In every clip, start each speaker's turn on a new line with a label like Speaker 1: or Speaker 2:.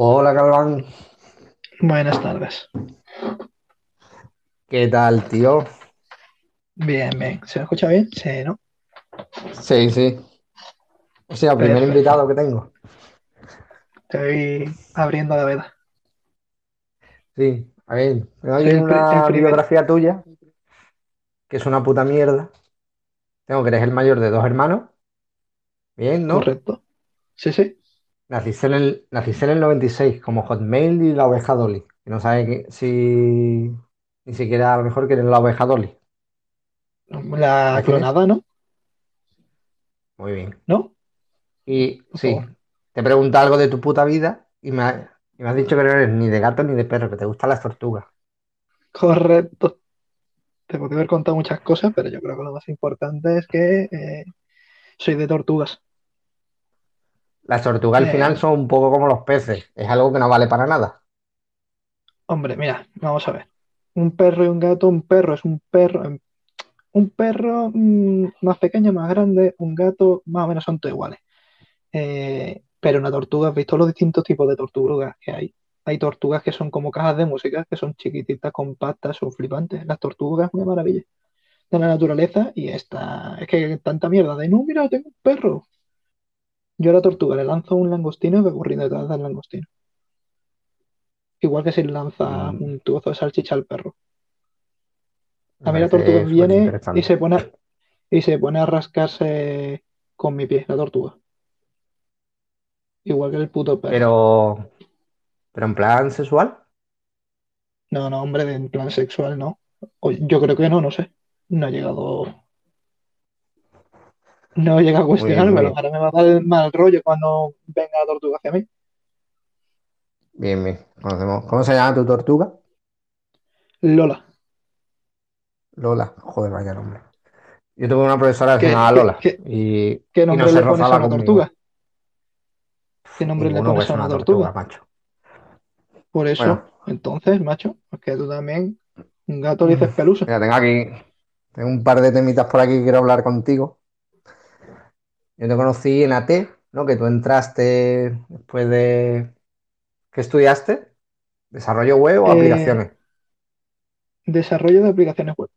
Speaker 1: Hola, Galván.
Speaker 2: Buenas tardes.
Speaker 1: ¿Qué tal, tío?
Speaker 2: Bien, bien. ¿Se me escucha bien? Sí, ¿no?
Speaker 1: Sí, sí. O sea, primer
Speaker 2: Perfecto.
Speaker 1: invitado que tengo.
Speaker 2: Estoy abriendo la veda.
Speaker 1: Sí, a ver,
Speaker 2: el, el
Speaker 1: una
Speaker 2: primer.
Speaker 1: biografía tuya, que es una puta mierda. Tengo que eres el mayor de dos hermanos. Bien, ¿no?
Speaker 2: Correcto. Sí, sí.
Speaker 1: Naciste en el, naciste en el 96, como Hotmail y la oveja Dolly. Que no sabe que- si ni siquiera a lo mejor que la oveja Dolly.
Speaker 2: La
Speaker 1: ¿Sabes es?
Speaker 2: clonada, ¿no?
Speaker 1: Muy bien.
Speaker 2: ¿No?
Speaker 1: Y sí,
Speaker 2: favor.
Speaker 1: te pregunto algo de tu puta vida y me, ha- y me has dicho que no eres ni de gato ni de perro, que te gustan las tortugas.
Speaker 2: Correcto. Te podría haber contado muchas cosas, pero yo creo que lo más importante es que eh, soy de tortugas.
Speaker 1: Las tortugas al final
Speaker 2: Eh,
Speaker 1: son un poco como los peces, es algo que no vale para nada.
Speaker 2: hombre, mira, vamos a ver. Un perro y un gato, un perro es un perro. em, Un perro mm, más pequeño, más grande, un gato más o menos son todos iguales. Eh, pero una tortuga, ¿has visto los distintos tipos de tortugas que hay? Hay tortugas que son como cajas de música, que son chiquititas, compactas, son flipantes. Las tortugas es una maravilla de la naturaleza y esta, es que tanta mierda de, no, mira, tengo un perro. Yo a la tortuga le lanzo un langostino y me corriendo detrás del langostino. Igual que si le lanza
Speaker 1: Mm,
Speaker 2: un trozo de salchicha al perro. A mí la tortuga viene y se pone, y se pone a rascarse con mi pie, la tortuga. Igual que el puto perro.
Speaker 1: Pero, pero en plan sexual,
Speaker 2: No, no, hombre, en plan sexual, no. O- yo creo que no, no sé. No ha llegado, no llega a cuestionármelo. Ahora me va a dar mal rollo cuando venga la tortuga hacia mí.
Speaker 1: Bien, bien. Conocemos. ¿Cómo se llama tu tortuga?
Speaker 2: Lola,
Speaker 1: Lola. Joder, vaya nombre. Yo tuve una profesora que se
Speaker 2: ¿qué,
Speaker 1: llamaba Lola
Speaker 2: qué-
Speaker 1: y,
Speaker 2: qué
Speaker 1: y no
Speaker 2: nombre le pones a una
Speaker 1: conmigo.
Speaker 2: tortuga? ¿Qué nombre le
Speaker 1: Ninguno,
Speaker 2: pones
Speaker 1: es
Speaker 2: a una
Speaker 1: tortuga,
Speaker 2: tortuga?
Speaker 1: macho.
Speaker 2: Por
Speaker 1: Bueno,
Speaker 2: eso, entonces, macho, es que tú también, un gato le dices pelusa.
Speaker 1: mira, tengo aquí, tengo un par de temitas por aquí que quiero hablar contigo. Yo te conocí en AT, ¿no? Que tú entraste después de... ¿Qué estudiaste? ¿Desarrollo web o
Speaker 2: Eh,
Speaker 1: aplicaciones?
Speaker 2: desarrollo de aplicaciones web.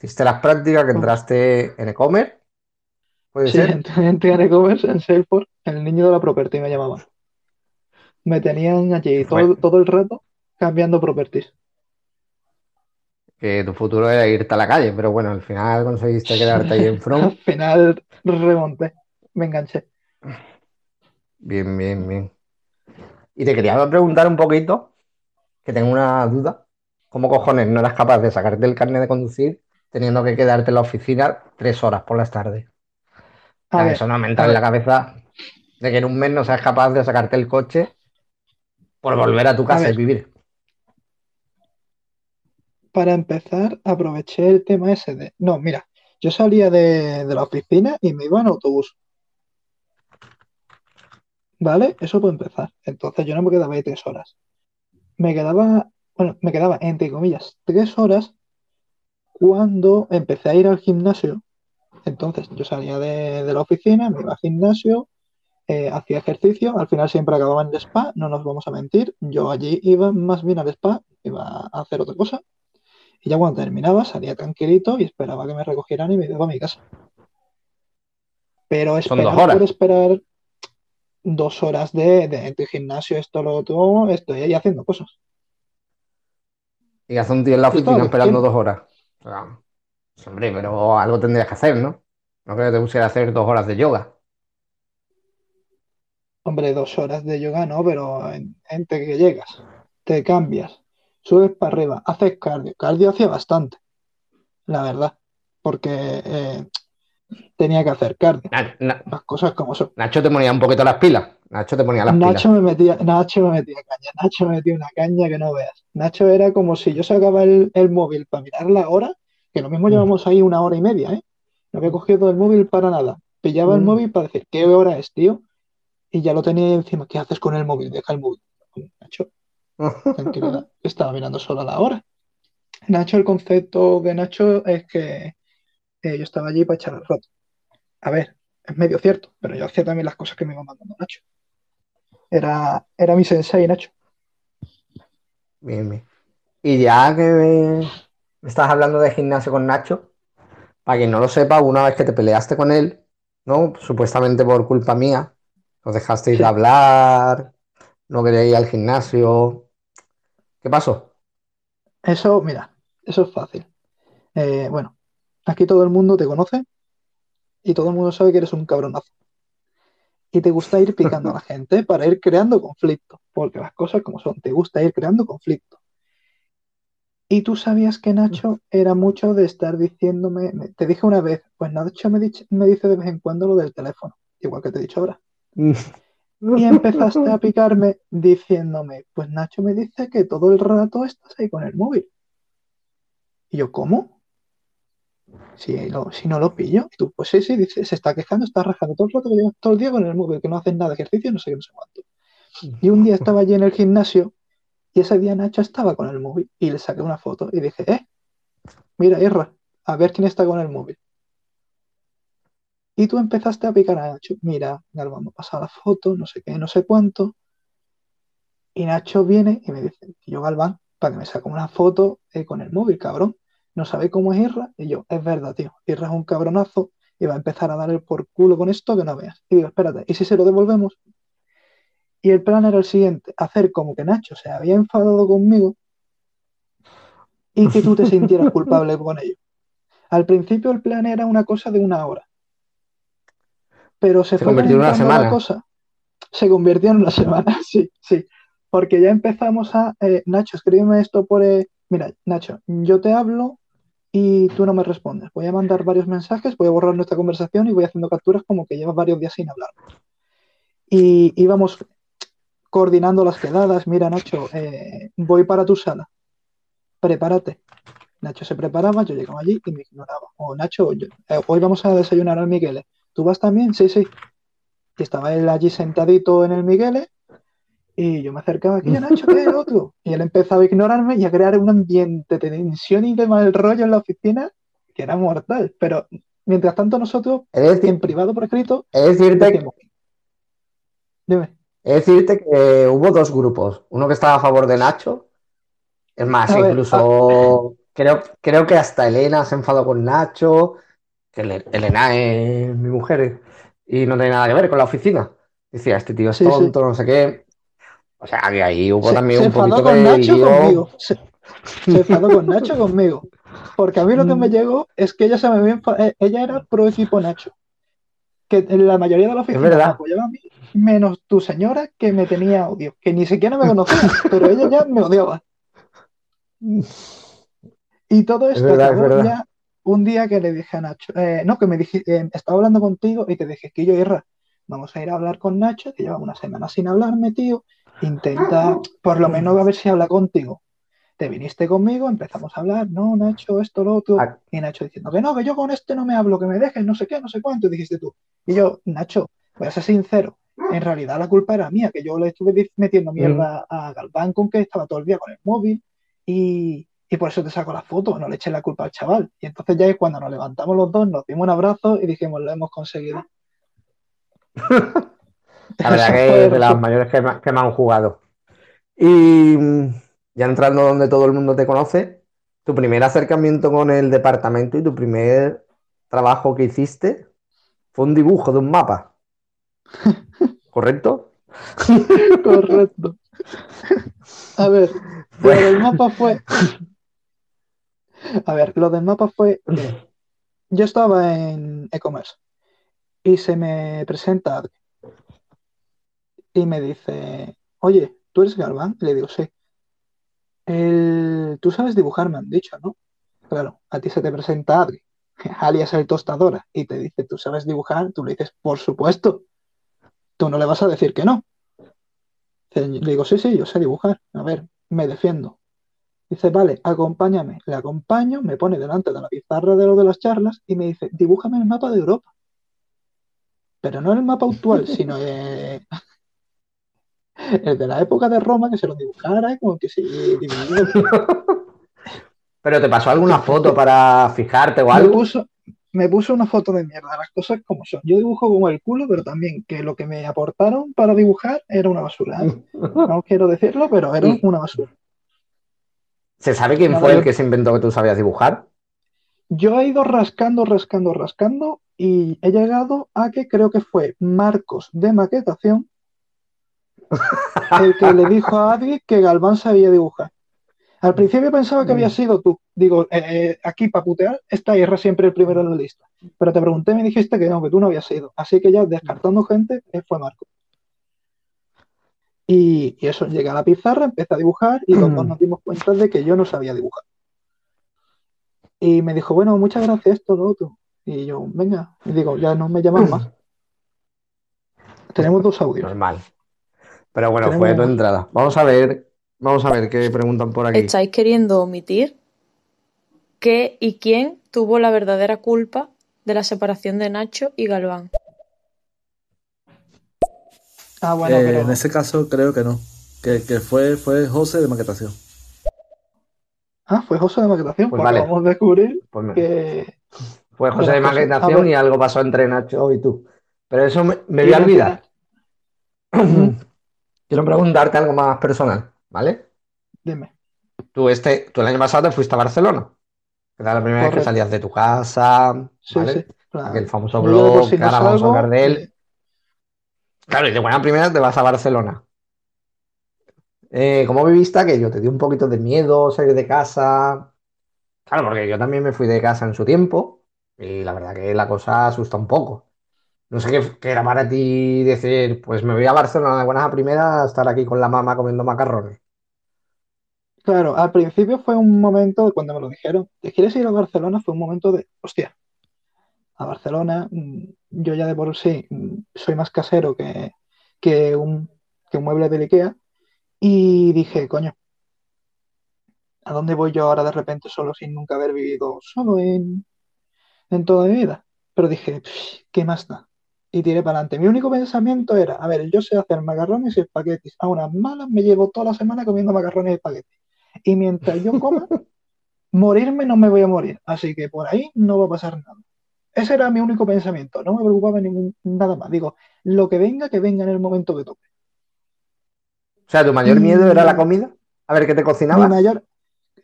Speaker 1: Hiciste las prácticas que entraste en e-commerce, ¿puede
Speaker 2: Sí,
Speaker 1: ser?
Speaker 2: entré en e-commerce, en Salesforce, el niño de la property me llamaban. Me tenían allí todo, todo el rato cambiando properties.
Speaker 1: Que tu futuro era irte a la calle, pero bueno, al final conseguiste quedarte ahí en
Speaker 2: Al
Speaker 1: front.
Speaker 2: final remonté, me enganché.
Speaker 1: Bien, bien, bien. Y te quería preguntar un poquito, que tengo una duda. ¿Cómo cojones no eras capaz de sacarte el carnet de conducir teniendo que quedarte en la oficina tres horas por las tardes?
Speaker 2: A
Speaker 1: sea, eso
Speaker 2: ver,
Speaker 1: no me entra en la
Speaker 2: ver,
Speaker 1: cabeza de que en un mes no seas capaz de sacarte el coche por volver a tu
Speaker 2: a
Speaker 1: casa y
Speaker 2: ver.
Speaker 1: vivir.
Speaker 2: Para empezar, aproveché el tema ese de... No, mira, yo salía de, de la oficina y me iba en autobús, ¿vale? Eso puede empezar. Entonces yo no me quedaba ahí tres horas. Me quedaba, bueno, me quedaba, entre comillas, tres horas cuando empecé a ir al gimnasio. Entonces yo salía de, de la oficina, me iba al gimnasio, eh, hacía ejercicio, al final siempre acababa en el spa, no nos vamos a mentir. Yo allí iba más bien al spa, iba a hacer otra cosa. Y ya cuando terminaba, salía tranquilito y esperaba que me recogieran y me iba a mi casa. Pero
Speaker 1: Son dos
Speaker 2: esperar por
Speaker 1: horas.
Speaker 2: esperar dos horas de, de, de gimnasio, esto, lo otro, estoy ahí haciendo cosas.
Speaker 1: Y hace un tío en la oficina esperando dos horas. Pues, hombre, pero algo tendrías que hacer, ¿no? No creo que te pusiera a hacer dos horas de yoga.
Speaker 2: Hombre, dos horas de yoga no, pero en- entre que llegas, te cambias, subes para arriba, haces cardio. Cardio hacía bastante, la verdad, porque eh, tenía que hacer cardio.
Speaker 1: Na- na-
Speaker 2: Las cosas como son.
Speaker 1: Nacho te ponía un poquito las pilas. Nacho te ponía las pilas.
Speaker 2: Nacho me metía, Nacho me metía caña, Nacho me metía una caña que no veas. Nacho era como si yo sacaba el, el móvil para mirar la hora, que lo mismo
Speaker 1: Mm,
Speaker 2: llevamos ahí una hora y media, ¿eh? No había cogido el móvil para nada. Pillaba el
Speaker 1: mm.
Speaker 2: móvil para decir, ¿qué hora es, tío? Y ya lo tenía encima. ¿Qué haces con el móvil? Deja el móvil. Nacho, tranquilidad. Estaba mirando solo la hora. Nacho, el concepto de Nacho es que eh, yo estaba allí para echar el rato. A ver, es medio cierto, pero yo hacía también las cosas que me iba mandando Nacho. Era, era mi sensei, Nacho.
Speaker 1: Bien, bien. Y ya que me estás hablando de gimnasio con Nacho, para quien no lo sepa, una vez que te peleaste con él, ¿no? Supuestamente por culpa mía, os dejasteis de
Speaker 2: Sí.
Speaker 1: hablar, no quería ir al gimnasio. ¿Qué pasó?
Speaker 2: Eso, mira, eso es fácil. Eh, bueno, aquí todo el mundo te conoce y todo el mundo sabe que eres un cabronazo. Y te gusta ir picando a la gente para ir creando conflicto, porque las cosas como son, te gusta ir creando conflicto. Y tú sabías que Nacho era mucho de estar diciéndome, me- te dije una vez, pues Nacho me dice de vez en cuando lo del teléfono, igual que te he dicho ahora. Y empezaste a picarme diciéndome, pues Nacho me dice que todo el rato estás ahí con el móvil. Y yo, ¿cómo? Si, lo- si no lo pillo. Y tú, pues sí, sí, dice, se está quejando, está rajando todo el rato que todo el día con el móvil, que no haces nada de ejercicio, no sé qué, no sé cuánto. Y un día estaba allí en el gimnasio y ese día Nacho estaba con el móvil y le saqué una foto y dije, eh, mira, Irra, a ver quién está con el móvil. Y tú empezaste a picar a Nacho, mira, Galván me ha pasado la foto, no sé qué, no sé cuánto. Y Nacho viene y me dice, yo Galván, para que me saque una foto eh, con el móvil, cabrón. No sabe cómo es Irra. Y yo, es verdad, tío. Irra es un cabronazo y va a empezar a dar el por culo con esto que no veas. Y digo, espérate, ¿y si se lo devolvemos? Y el plan era el siguiente, hacer como que Nacho se había enfadado conmigo y que tú te sintieras culpable con ello. Al principio el plan era una cosa de una hora, pero se,
Speaker 1: Se
Speaker 2: fue
Speaker 1: convirtió en una semana.
Speaker 2: cosa. Se convirtió en una semana, sí, sí. Porque ya empezamos a, eh, Nacho, escríbeme esto por... eh, Mira, Nacho, yo te hablo y tú no me respondes. Voy a mandar varios mensajes, voy a borrar nuestra conversación y voy haciendo capturas como que llevas varios días sin hablar. Y íbamos coordinando las quedadas. Mira, Nacho, eh, voy para tu sala. Prepárate. Nacho se preparaba, yo llegaba allí y me ignoraba. O Nacho, yo- eh, hoy vamos a desayunar al Miguel. ¿Tú vas también? Sí, sí. Y estaba él allí sentadito en el Miguel y yo me acercaba aquí, Nacho, ¿qué es el otro? Y él empezaba a ignorarme y a crear un ambiente de tensión y de mal rollo en la oficina que era mortal. Pero mientras tanto nosotros,
Speaker 1: Es
Speaker 2: en privado por escrito,
Speaker 1: es decirte,
Speaker 2: decíamos, dime,
Speaker 1: es decirte que hubo dos grupos. Uno que estaba a favor de Nacho. Es más,
Speaker 2: A ver,
Speaker 1: incluso creo, creo que hasta Elena se enfadó con Nacho. Que Elena es mi mujer y no tiene nada que ver con la oficina. Decía, este tío es
Speaker 2: Sí, sí.
Speaker 1: tonto, no sé qué. O sea, que ahí hubo
Speaker 2: se,
Speaker 1: también
Speaker 2: se
Speaker 1: un poquito
Speaker 2: con
Speaker 1: de
Speaker 2: Nacho
Speaker 1: lío.
Speaker 2: conmigo. Se, se enfadó con Nacho conmigo. Porque a mí lo que me llegó es que ella se me había eh, ella era pro equipo Nacho. Que en la mayoría de la oficina me apoyaba a mí, menos tu señora que me tenía odio, que ni siquiera me conocía, pero ella ya me odiaba. Y todo
Speaker 1: Es
Speaker 2: esto
Speaker 1: verdad, es verdad.
Speaker 2: ya un día que le dije a Nacho, eh, no, que me dije, eh, estaba hablando contigo y te dije, que yo, Irra, vamos a ir a hablar con Nacho, que lleva una semana sin hablarme, tío, intenta por lo menos a ver si habla contigo. Te viniste conmigo, empezamos a hablar, no, Nacho, esto, lo otro,
Speaker 1: Ah.
Speaker 2: y Nacho diciendo que no, que yo con este no me hablo, que me dejes, no sé qué, no sé cuánto, y dijiste tú. Y yo, Nacho, voy a ser sincero, en realidad la culpa era mía, que yo le estuve metiendo mierda a Galván con que estaba todo el día con el móvil y, y por eso te saco la foto, no le eché la culpa al chaval. Y entonces ya es cuando nos levantamos los dos, nos dimos un abrazo y dijimos, lo hemos conseguido.
Speaker 1: La verdad que es de las mayores que, me- que me han jugado. Y mm, ya entrando donde todo el mundo te conoce, tu primer acercamiento con el departamento y tu primer trabajo que hiciste fue un dibujo de un mapa. ¿Correcto?
Speaker 2: Correcto. A ver, del mapa fue. A ver, lo del mapa fue yo estaba en e-commerce y se me presenta Adri y me dice, oye, ¿tú eres Galván? Le digo, sí. El... Tú sabes dibujar, me han dicho, ¿no? Claro, a ti se te presenta Adri, alias el tostadora, y te dice, ¿tú sabes dibujar? Tú le dices, por supuesto. Tú no le vas a decir que no. Le digo, sí, sí, yo sé dibujar. A ver, me defiendo. Dice, vale, acompáñame. Le acompaño, me pone delante de la pizarra de lo de las charlas y me dice, dibújame el mapa de Europa. Pero no el mapa actual, sino eh, el de la época de Roma, que se lo dibujara, como que sí, dividido.
Speaker 1: ¿Pero te pasó alguna foto para fijarte o
Speaker 2: Me
Speaker 1: algo?
Speaker 2: puso, me puso una foto de mierda, las cosas como son. Yo dibujo como el culo, pero también que lo que me aportaron para dibujar era una basura. No quiero decirlo, pero era una basura.
Speaker 1: ¿Se sabe quién fue el que se inventó que tú sabías dibujar?
Speaker 2: Yo he ido rascando, rascando, rascando y he llegado a que creo que fue Marcos de Maquetación el que le dijo a Adi que Galván sabía dibujar. Al principio pensaba que había mm. sido tú. Digo, eh, eh, aquí para putear está Irra siempre el primero en la lista. Pero te pregunté y me dijiste que no, que tú no habías sido. Así que ya descartando gente, eh, fue Marco. Y, eso, llegué a la pizarra, empecé a dibujar y los dos nos dimos cuenta de que yo no sabía dibujar. Y me dijo, bueno, muchas gracias, esto, lo otro. Y yo, venga, y digo, ya no me llaman más. Tenemos dos audios.
Speaker 1: Normal. Pero bueno, fue tu entrada. Vamos a ver, vamos a ver qué preguntan por aquí.
Speaker 3: ¿Estáis queriendo omitir qué y quién tuvo la verdadera culpa de la separación de Nacho y Galván?
Speaker 4: Ah, bueno, eh, En ese caso creo que no. Que, fue, fue José de maquetación.
Speaker 2: Ah, fue José de maquetación. Pues, pues vale. vamos a descubrir pues que.
Speaker 1: Fue José de maquetación y algo pasó entre Nacho y tú. Pero eso me, me voy a olvidar. Quiero preguntarte algo más personal, ¿vale?
Speaker 2: Dime.
Speaker 1: Tú, este, tú el año pasado te fuiste a Barcelona. Era la primera vez que salías de tu casa, sí, ¿vale? Sí, El famoso blog, ahora vamos a hablar de él. Claro, y de buena primera te vas a Barcelona. Eh, ¿Cómo viviste aquello? ¿Te dio un poquito de miedo salir de casa? Claro, porque yo también me fui de casa en su tiempo y la verdad que la cosa asusta un poco. No sé qué, era para ti decir, pues me voy a Barcelona de buenas a primeras a estar aquí con la mamá comiendo macarrones.
Speaker 2: Claro, al principio fue un momento, cuando me lo dijeron, ¿te quieres ir a Barcelona? Fue un momento de, hostia, a Barcelona, mm, yo ya de por sí soy más casero que, que, un, que un mueble de Ikea, y dije, coño, ¿a dónde voy yo ahora de repente solo sin nunca haber vivido solo en, en toda mi vida? Pero dije, ¿qué más da? y tiré para adelante. Mi único pensamiento era, a ver, yo sé hacer macarrones y espaguetis. A unas malas me llevo toda la semana comiendo macarrones y espaguetis. Y mientras yo coma, morirme no me voy a morir. Así que por ahí no va a pasar nada. Ese era mi único pensamiento. No me preocupaba ningún, nada más. Digo, lo que venga, que venga en el momento que toque.
Speaker 1: O sea, ¿tu mayor miedo era la comida? A ver, ¿qué te cocinaba?
Speaker 2: Mi mayor,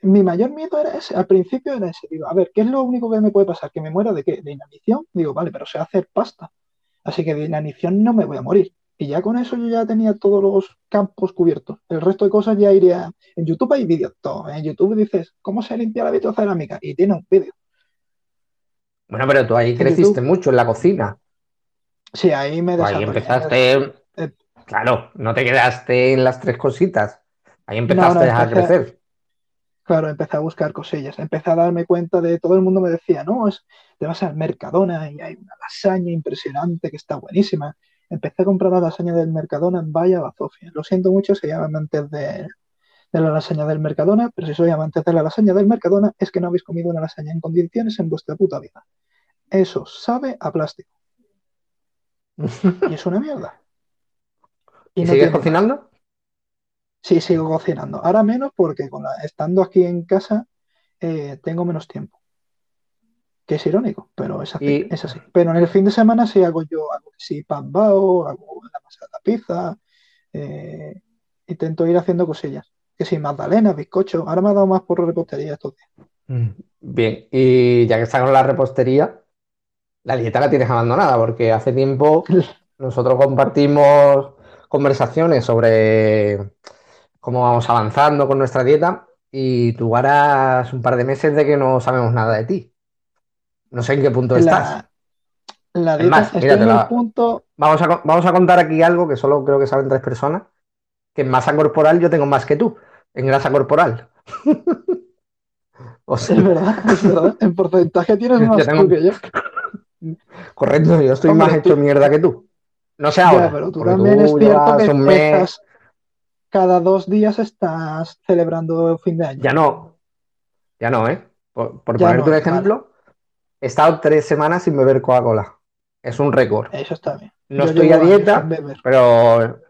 Speaker 2: mi mayor miedo era ese. Al principio era ese. Digo, a ver, ¿qué es lo único que me puede pasar? ¿Que me muera de qué? ¿De inanición? Digo, vale, pero sé hacer pasta. Así que de inanición no me voy a morir. Y ya con eso yo ya tenía todos los campos cubiertos. El resto de cosas ya iría. En YouTube hay vídeos, todo. En YouTube dices, ¿cómo se limpia la vitrocerámica? Y tiene un vídeo.
Speaker 1: Bueno, pero tú ahí creciste mucho en la cocina.
Speaker 2: Sí, ahí me
Speaker 1: desarrollé. Ahí empezaste. Eh, claro, no te quedaste en las tres cositas. Ahí empezaste a crecer.
Speaker 2: Claro, empecé a buscar cosillas, empecé a darme cuenta de todo el mundo me decía, no, es, te vas al Mercadona y hay una lasaña impresionante que está buenísima. Empecé a comprar la lasaña del Mercadona, vaya bazofia. Lo siento mucho si llaman amantes de, de la lasaña del Mercadona, pero si soy amante de la lasaña del Mercadona es que no habéis comido una lasaña en condiciones en vuestra puta vida. Eso sabe a plástico. y es una mierda.
Speaker 1: ¿Y, sigues cocinando?
Speaker 2: Sí, sigo cocinando. Ahora menos porque con estando aquí en casa eh, tengo menos tiempo. Que es irónico, pero es así, es así. Pero en el fin de semana sí hago yo algo sí, pan bao, hago la masa de la pizza. Eh, intento ir haciendo cosillas. Que sí, magdalena, bizcocho. Ahora me ha dado más por repostería estos días.
Speaker 1: Mm, bien, y ya que está con la repostería, la dieta la tienes abandonada porque hace tiempo nosotros compartimos conversaciones sobre cómo vamos avanzando con nuestra dieta y tú harás un par de meses de que no sabemos nada de ti. No sé en qué punto estás.
Speaker 2: La dieta está en el punto...
Speaker 1: Vamos a, vamos a contar aquí algo que solo creo que saben tres personas, que en masa corporal yo tengo más que tú, en grasa corporal.
Speaker 2: o sea... Es verdad, es verdad. En porcentaje tienes más tú que yo.
Speaker 1: Correcto, yo estoy más hecho mierda que tú. No sé ahora.
Speaker 2: pero tú también es cierto que cada dos días estás celebrando fin de año.
Speaker 1: Ya no, ya no, ¿eh? Por, ponerte un ejemplo, he estado tres semanas sin beber Coca-Cola. Es un récord.
Speaker 2: Eso está bien.
Speaker 1: No estoy a dieta, pero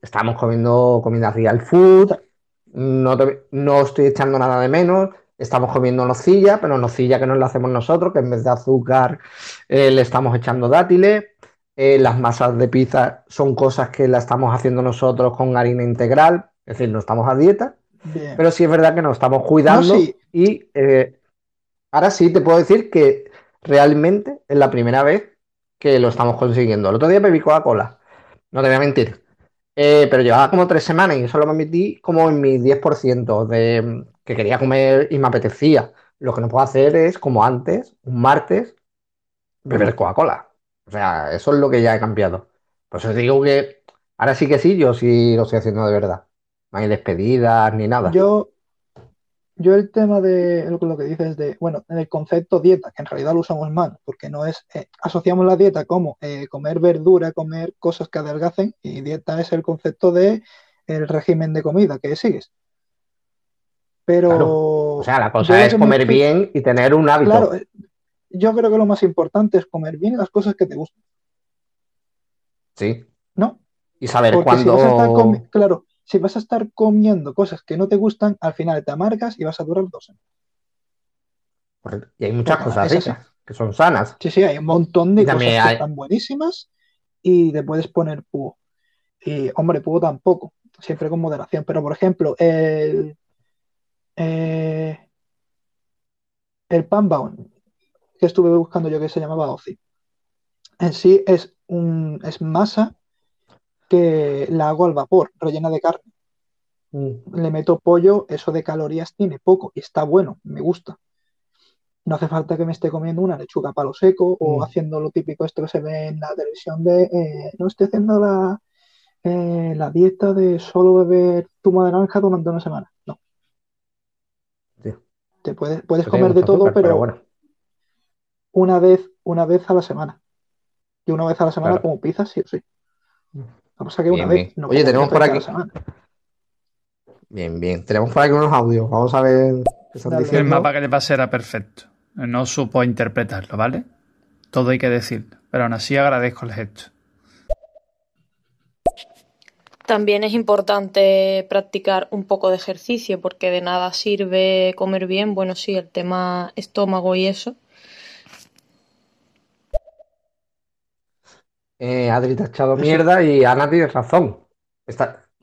Speaker 1: estamos comiendo comida real food. No, no estoy echando nada de menos. estamos comiendo nocilla, pero nocilla que no la hacemos nosotros, que en vez de azúcar eh, le estamos echando dátiles. Eh, las masas de pizza son cosas que la estamos haciendo nosotros con harina integral, es decir, no estamos a dieta, pero sí es verdad que nos estamos cuidando y eh, ahora sí te puedo decir que realmente es la primera vez que lo estamos consiguiendo. El otro día bebí Coca-Cola, no te voy a mentir, pero llevaba como tres semanas y eso lo metí como en mi 10% de que quería comer y me apetecía. Lo que no puedo hacer es, como antes, un martes, beber Coca-Cola. O sea, eso es lo que ya he cambiado. Por eso digo que ahora sí que sí, yo sí lo estoy haciendo de verdad. No hay despedidas ni nada.
Speaker 2: Yo, yo el tema de lo que dices de, bueno, el concepto dieta, que en realidad lo usamos mal, porque no es, eh, asociamos la dieta como eh, comer verdura, comer cosas que adelgacen, y dieta es el concepto de el régimen de comida que sigues. Pero.
Speaker 1: O sea, la cosa es comer bien y tener un hábito. Claro, eh,
Speaker 2: yo creo que lo más importante es comer bien las cosas que te gustan.
Speaker 1: Sí.
Speaker 2: ¿No?
Speaker 1: Y saber cuándo.
Speaker 2: claro, si vas a estar comiendo cosas que no te gustan, al final te amargas y vas a durar dos
Speaker 1: años. Y hay muchas cosas ricas que son sanas.
Speaker 2: Sí, sí, hay un montón de cosas que están buenísimas y te puedes poner púo. Y, hombre, púo tampoco, siempre con moderación. Pero, por ejemplo, el, eh, el Panbound, que estuve buscando yo que se llamaba OCI, en sí es, un, es masa que la hago al vapor, rellena de carne. Mm. Le meto pollo, eso de calorías tiene poco y está bueno, me gusta. No hace falta que me esté comiendo una lechuga palo seco o mm. haciendo lo típico esto que se ve en la televisión de eh, no estoy haciendo la, eh, la dieta de solo beber zumo de naranja durante una semana. No, puedes, puedes comer de todo, pero, bueno. una vez, una vez a la semana. Y una vez a la semana como pizza, sí o sí. Vamos a que una vez.
Speaker 1: Oye, tenemos por aquí. Bien, bien. Tenemos por aquí unos audios. Vamos a ver
Speaker 5: El mapa que le pasé era perfecto. No supo interpretarlo, ¿vale? Todo hay que decirlo. Pero aún así agradezco el gesto.
Speaker 3: También es importante practicar un poco de ejercicio porque de nada sirve comer bien, bueno, sí, el tema estómago y eso.
Speaker 1: Eh, Adri te ha echado mierda y Ana tiene razón.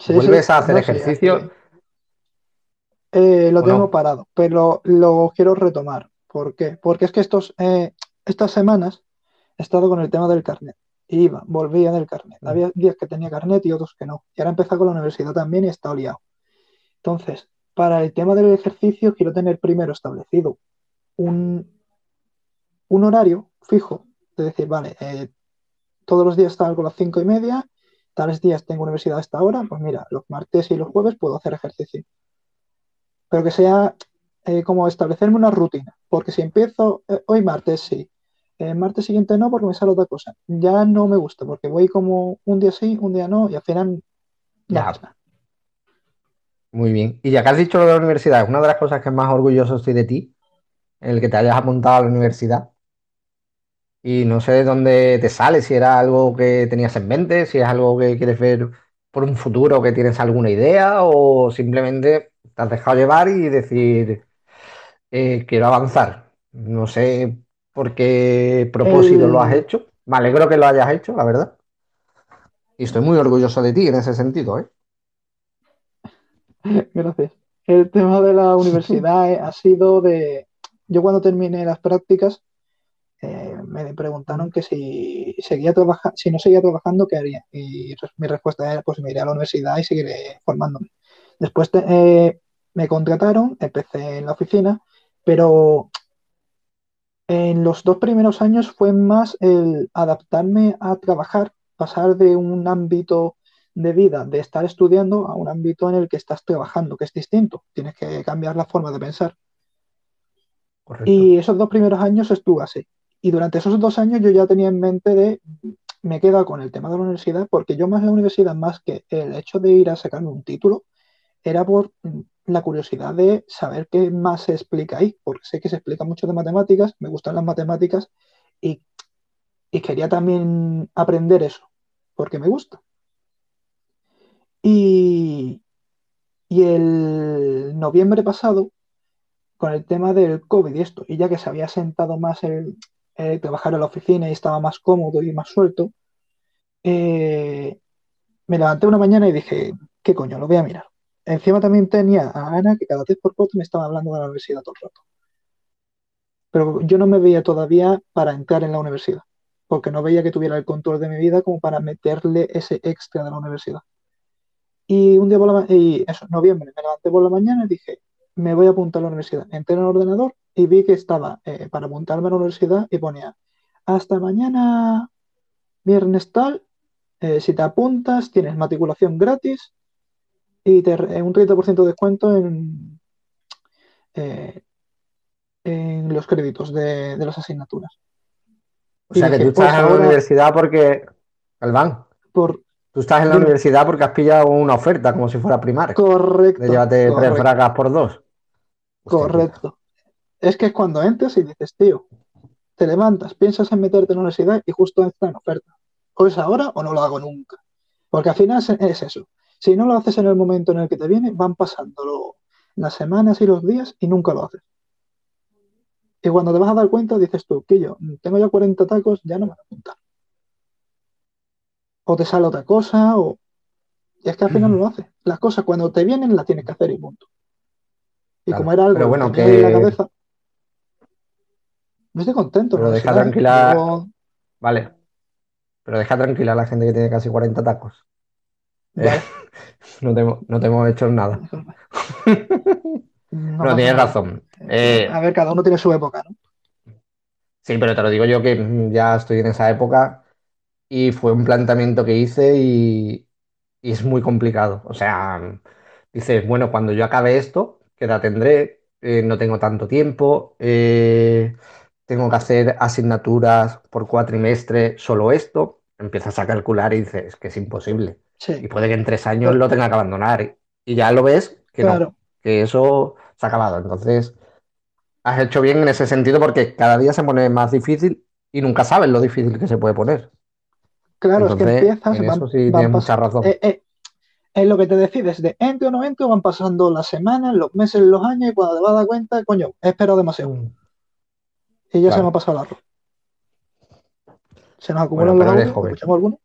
Speaker 1: ¿Vuelves a hacer ejercicio?
Speaker 2: Eh, lo tengo parado, pero lo quiero retomar. ¿Por qué? Porque es que estos, eh, estas semanas he estado con el tema del carnet iba, volvía del carnet. Mm. Había días que tenía carnet y otros que no. Y ahora empezado con la universidad también y he estado liado. Entonces, para el tema del ejercicio, quiero tener primero establecido un, un horario fijo. De decir, vale, eh, todos los días salgo a las cinco y media, tales días tengo universidad a esta hora, pues mira, los martes y los jueves puedo hacer ejercicio. Pero que sea eh, como establecerme una rutina. Porque si empiezo eh, hoy martes, sí, el martes siguiente no porque me sale otra cosa. Ya no me gusta porque voy como un día sí, un día no y al final ya.
Speaker 1: Muy bien. Y ya que has dicho lo de la universidad, una de las cosas que más orgulloso estoy de ti, el que te hayas apuntado a la universidad. Y no sé de dónde te sale, si era algo que tenías en mente, si es algo que quieres ver por un futuro, que tienes alguna idea, o simplemente te has dejado llevar y decir, eh, quiero avanzar. No sé por qué propósito lo has hecho. Me alegro que lo hayas hecho, la verdad. Y estoy muy orgulloso de ti en ese sentido, ¿eh?
Speaker 2: Gracias. El tema de la universidad eh, ha sido de. Yo cuando terminé las prácticas eh, me preguntaron que si seguía trabajando, si no seguía trabajando, ¿qué haría? Y mi respuesta era, pues me iré a la universidad y seguiré formándome. Después me contrataron, empecé en la oficina, pero en los dos primeros años fue más el adaptarme a trabajar, pasar de un ámbito de vida, de estar estudiando, a un ámbito en el que estás trabajando, que es distinto. Tienes que cambiar la forma de pensar. Y esos dos primeros años estuve así. Y durante esos dos años yo ya tenía en mente de, me queda con el tema de la universidad, porque yo más la universidad, más que el hecho de ir a sacarme un título, era por la curiosidad de saber qué más se explica ahí, porque sé que se explica mucho de matemáticas, me gustan las matemáticas y, quería también aprender eso, porque me gusta. Y, y el noviembre pasado con el tema del COVID y esto, y ya que se había sentado más el, trabajar en la oficina y estaba más cómodo y más suelto, eh, me levanté una mañana y dije, ¿qué coño? Lo voy a mirar. Encima también tenía a Ana que cada vez por cuatro me estaba hablando de la universidad todo el rato. Pero yo no me veía todavía para entrar en la universidad, porque no veía que tuviera el control de mi vida como para meterle ese extra de la universidad. Y un día por la y eso, noviembre, me levanté por la mañana y dije, me voy a apuntar a la universidad. Entré en el ordenador y vi que estaba eh, para apuntarme a la universidad y ponía, hasta mañana viernes tal, eh, si te apuntas, tienes matriculación gratis y te, un 30% de descuento en, eh, en los créditos de, las asignaturas.
Speaker 1: O sea que tú estás en la universidad porque, Alban, por, tú estás en la universidad porque has pillado una oferta como si fuera primaria.
Speaker 2: Correcto.
Speaker 1: De llévate tres fragas por dos.
Speaker 2: correcto. Es que es cuando entres y dices, tío, te levantas, piensas en meterte en la universidad y justo está en oferta o es ahora o no lo hago nunca. Porque al final es eso. Si no lo haces en el momento en el que te viene, van pasando las semanas y los días y nunca lo haces. Y cuando te vas a dar cuenta, dices tú, que yo tengo ya 40 tacos, ya no me voy a apuntar. O te sale otra cosa, o. Y es que al final no lo haces. Las cosas cuando te vienen las tienes que hacer y punto. Y como era algo
Speaker 1: bueno, que, en la cabeza,
Speaker 2: no estoy contento.
Speaker 1: Pero deja tranquila. Vale. Pero deja tranquila a la gente que tiene casi 40 tacos. Eh, no, te, no hemos hecho nada. No, tienes razón.
Speaker 2: Eh, a ver, cada uno tiene su época, ¿no?
Speaker 1: Sí, pero te lo digo yo que ya estoy en esa época y fue un planteamiento que hice y, es muy complicado. O sea, dices, bueno, cuando yo acabe esto, ¿qué edad tendré? Eh, no tengo tanto tiempo. Eh, tengo que hacer asignaturas por cuatrimestre, solo esto, empiezas a calcular y dices que es imposible. Y puede que en tres años lo tenga que abandonar. Y ya lo ves que no, que eso se ha acabado. Entonces, has hecho bien en ese sentido porque cada día se pone más difícil y nunca sabes lo difícil que se puede poner.
Speaker 2: Claro, es que empiezas.
Speaker 1: En eso sí tienes mucha razón.
Speaker 2: Eh, eh, es lo que te decides de entre o no entre, van pasando las semanas, los meses, los años, y cuando te vas a dar cuenta, coño, he esperado demasiado. Mm. Y ya se me ha pasado el arroz. ¿Se nos acumulan los ¿Escuchamos alguno?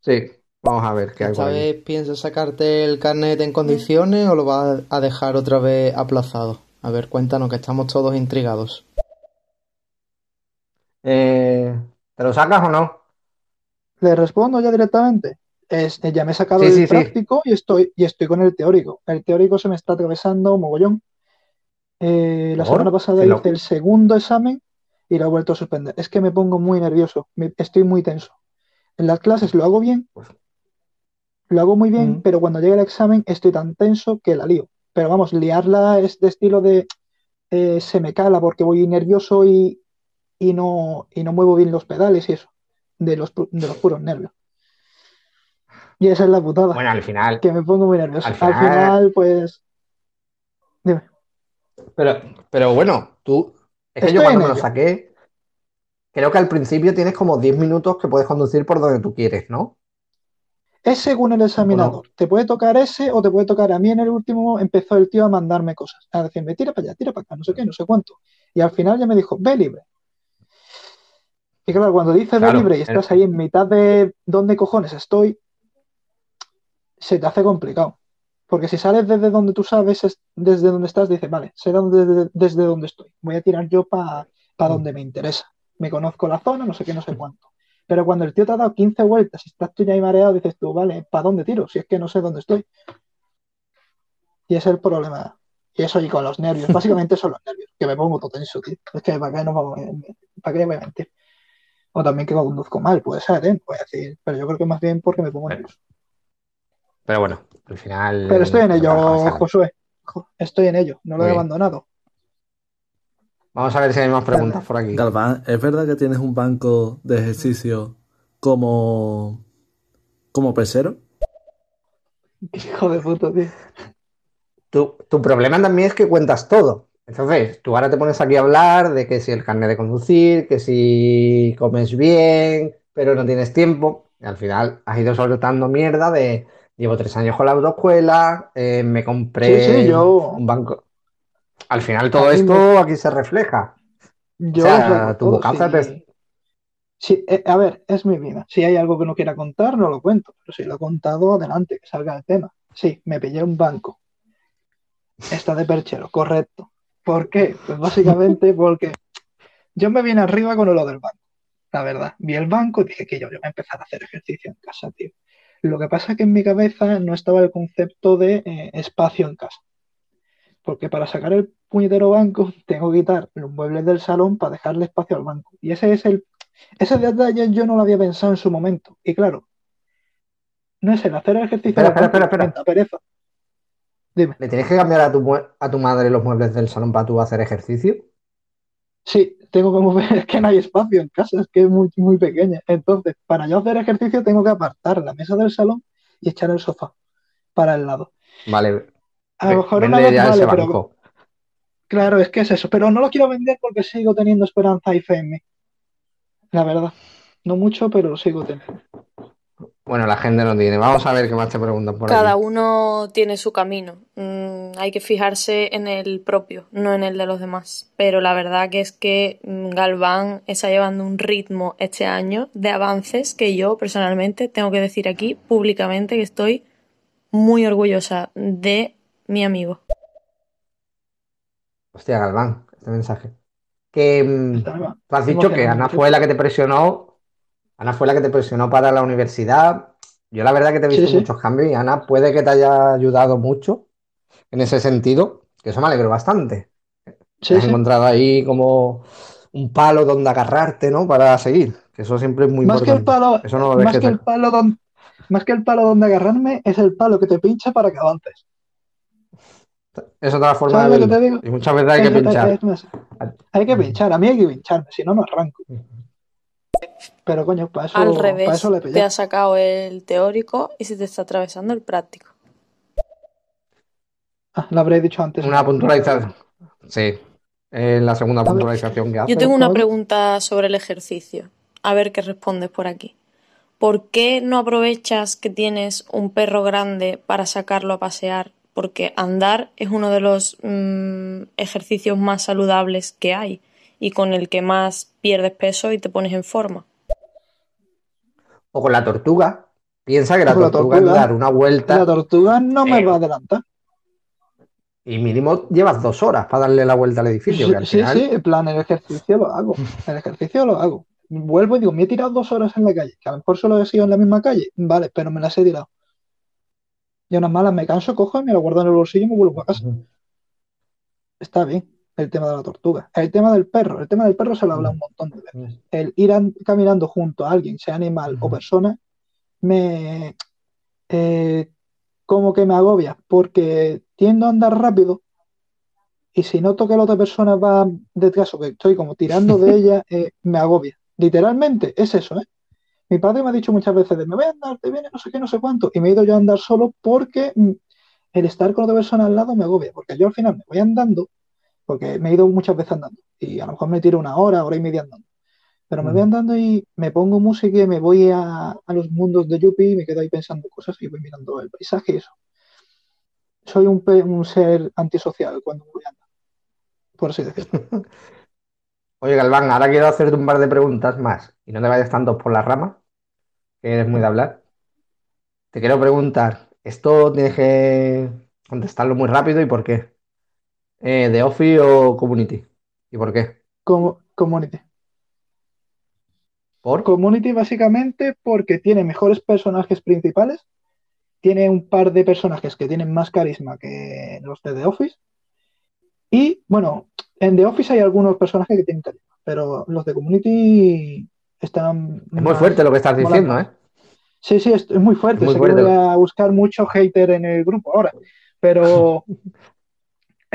Speaker 1: Sí, vamos a ver qué hay.
Speaker 6: ¿Esta vez piensas sacarte el carnet en condiciones o lo vas a dejar otra vez aplazado? A ver, cuéntanos que estamos todos intrigados.
Speaker 1: Eh, ¿Te lo sacas o no?
Speaker 2: Le respondo ya directamente. Es, ya me he sacado el práctico y estoy, y estoy con el teórico. El teórico se me está atravesando mogollón. Eh, la semana pasada hice el segundo examen y lo he vuelto a suspender. Es que me pongo muy nervioso, estoy muy tenso. En las clases lo hago bien, pues, lo hago muy bien, mm. pero cuando llega el examen estoy tan tenso que la lío. Pero vamos, liarla es de estilo de eh, se me cala porque voy nervioso y, no, y no muevo bien los pedales y eso, de los, de los puros nervios. Y esa es la putada.
Speaker 1: Bueno, al final.
Speaker 2: Que me pongo muy nervioso. Al final, pues. Dime.
Speaker 1: Pero, pero bueno, tú es que yo cuando me lo saqué, creo que al principio tienes como 10 minutos que puedes conducir por donde tú quieres, ¿no?
Speaker 2: Es según el examinador. Te puede tocar ese o te puede tocar. A mí en el último empezó el tío a mandarme cosas. A decirme, tira para allá, tira para acá, no sé qué, no sé cuánto. Y al final ya me dijo, ve libre. Y claro, cuando dice ve libre y estás ahí en mitad de dónde cojones estoy, se te hace complicado. Porque si sales desde donde tú sabes, desde donde estás, dices, vale, sé desde, desde donde estoy. Voy a tirar yo para pa donde me interesa. Me conozco la zona, no sé qué, no sé cuánto. Pero cuando el tío te ha dado 15 vueltas y estás tú ya ahí mareado, dices tú, vale, ¿para dónde tiro? Si es que no sé dónde estoy. Y ese es el problema. Y eso y con los nervios. Básicamente son los nervios, que me pongo todo tenso, tío. Es que para qué no vamos ¿Para qué voy a mentir? O también que conduzco mal, puede ser, ¿eh? Voy a decir. Pero yo creo que más bien porque me pongo nervioso.
Speaker 1: Pero bueno, al final.
Speaker 2: Pero estoy en ello, Josué. Estoy en ello, no lo he abandonado.
Speaker 1: Vamos a ver si hay más preguntas por aquí.
Speaker 4: Galván, ¿es verdad que tienes un banco de ejercicio como. como pesero?
Speaker 2: Hijo de puto, tío.
Speaker 1: Tu, tu, problema también es que cuentas todo. Entonces, tú ahora te pones aquí a hablar de que si el carnet de conducir, que si comes bien, pero no tienes tiempo. Y al final has ido soltando mierda de Llevo tres años con la autoescuela, eh, me compré un banco. al final todo esto aquí se refleja.
Speaker 2: Yo
Speaker 1: O sea, tu te-
Speaker 2: si- eh, a ver, es mi vida. Si hay algo que no quiera contar, no lo cuento. Pero si lo he contado, adelante, que salga el tema. Sí, me pillé un banco. Está de perchero, correcto. ¿Por qué? Pues básicamente porque yo me vine arriba con lo del banco. La verdad, vi el banco y dije que yo, yo voy a empezar a hacer ejercicio en casa, tío. Lo que pasa es que en mi cabeza no estaba el concepto de eh, espacio en casa. Porque para sacar el puñetero banco tengo que quitar los muebles del salón para dejarle espacio al banco. Y ese es el, ese detalle yo no lo había pensado en su momento. Y claro, no es el hacer el ejercicio
Speaker 1: Espera, espera, espera, espera.
Speaker 2: pereza. Dime.
Speaker 1: ¿Le tienes que cambiar a tu, a tu madre los muebles del salón para tú hacer ejercicio?
Speaker 2: Sí, tengo que mover, es que no hay espacio en casa, es que es muy, muy pequeña. Entonces, para yo hacer ejercicio tengo que apartar la mesa del salón y echar el sofá para el lado.
Speaker 1: Vale,
Speaker 2: A lo mejor una vez vale, pero claro, es que es eso. Pero no lo quiero vender porque sigo teniendo esperanza y fe en mí. La verdad. No mucho, pero lo sigo teniendo.
Speaker 1: Bueno, la gente no tiene. Vamos a ver qué más te preguntan por
Speaker 3: Cada uno tiene su camino. Mm, hay que fijarse en el propio, no en el de los demás. Pero la verdad que es que mm, Galván está llevando un ritmo este año de avances que yo personalmente tengo que decir aquí públicamente que estoy muy orgullosa de mi amigo.
Speaker 1: Hostia, Galván, este mensaje. Que mm, tú has dicho que. Ana fue la que te presionó. Ana fue la que te presionó para la universidad. Yo la verdad que te he visto
Speaker 2: sí.
Speaker 1: muchos cambios y Ana puede que te haya ayudado mucho en ese sentido, que eso me alegro bastante. Te
Speaker 2: Sí,
Speaker 1: has
Speaker 2: sí.
Speaker 1: encontrado ahí como un palo donde agarrarte, ¿no? Para seguir, que eso siempre es muy
Speaker 2: Más que el palo,
Speaker 1: Eso no lo
Speaker 2: más que el palo donde, más que el palo donde agarrarme, es el palo que te pincha para que avances.
Speaker 1: Es otra forma
Speaker 2: ¿Sabes
Speaker 1: de verlo.
Speaker 2: te?
Speaker 1: Y muchas veces hay que pinchar.
Speaker 2: hay que pinchar, a mí hay que pincharme, si no, no arranco. Pero coño, para eso,
Speaker 3: Al
Speaker 2: para
Speaker 3: revés,
Speaker 2: eso le
Speaker 3: te has sacado el teórico y se te está atravesando el práctico.
Speaker 2: Ah, lo habré dicho antes.
Speaker 1: Una puntualización. Sí, es la segunda puntualización que hace.
Speaker 3: Yo tengo una pregunta sobre el ejercicio. A ver qué respondes por aquí. ¿Por qué no aprovechas que tienes un perro grande para sacarlo a pasear? Porque andar es uno de los mm, ejercicios más saludables que hay y con el que más pierdes peso y te pones en forma.
Speaker 1: O con la tortuga. Piensa que la
Speaker 2: la
Speaker 1: tortuga es
Speaker 2: tortuga.
Speaker 1: dar una vuelta
Speaker 2: La tortuga no me
Speaker 1: Eh,
Speaker 2: va a adelantar.
Speaker 1: y mínimo llevas dos horas para darle la vuelta al edificio,
Speaker 2: Sí,
Speaker 1: que al
Speaker 2: sí,
Speaker 1: final
Speaker 2: sí, en plan, el ejercicio lo hago. El ejercicio lo hago. Vuelvo y digo, me he tirado dos horas en la calle, que a lo mejor solo he sido en la misma calle. Vale, pero me las he tirado. Y unas malas me canso, cojo y me lo guardo en el bolsillo y me vuelvo a casa. Está bien el tema de la tortuga. El tema del perro. El tema del perro se lo habla un montón de veces. El ir an- caminando junto a alguien, sea animal o persona, me eh, como que me agobia, porque tiendo a andar rápido y si noto que la otra persona va detrás o que estoy como tirando de ella, eh, me agobia. Literalmente, es eso, ¿eh? Mi padre me ha dicho muchas veces de me voy a andar, te viene no sé qué, no sé cuánto, y me he ido yo a andar solo porque mm, el estar con otra persona al lado me agobia, porque yo al final me voy andando, porque me he ido muchas veces andando, y a lo mejor me tiro una hora, hora y media andando, pero me voy
Speaker 1: Ujú.
Speaker 2: andando y me pongo música y me voy a, a los mundos de Yuppie y me quedo ahí pensando cosas y voy mirando el paisaje y eso. Soy un, un ser antisocial cuando voy a andar, por así decirlo.
Speaker 1: Oye, Galván, ahora quiero hacerte un par de preguntas más y no te vayas tanto por las ramas, que eres muy de hablar. Te quiero preguntar, esto tienes que contestarlo muy rápido y por qué. Eh, ¿The Office o Community? ¿Y por qué?
Speaker 2: Como Community.
Speaker 1: ¿Por?
Speaker 2: Community básicamente porque tiene mejores personajes principales, tiene un par de personajes que tienen más carisma que los de The Office. Y bueno, en The Office hay algunos personajes que tienen carisma, pero los de Community están
Speaker 1: Es muy fuerte lo que estás diciendo. ¿eh?
Speaker 2: Sí, sí, es, muy fuerte.
Speaker 1: Muy
Speaker 2: sé que
Speaker 1: fuerte.
Speaker 2: voy a buscar mucho hater en el grupo ahora, pero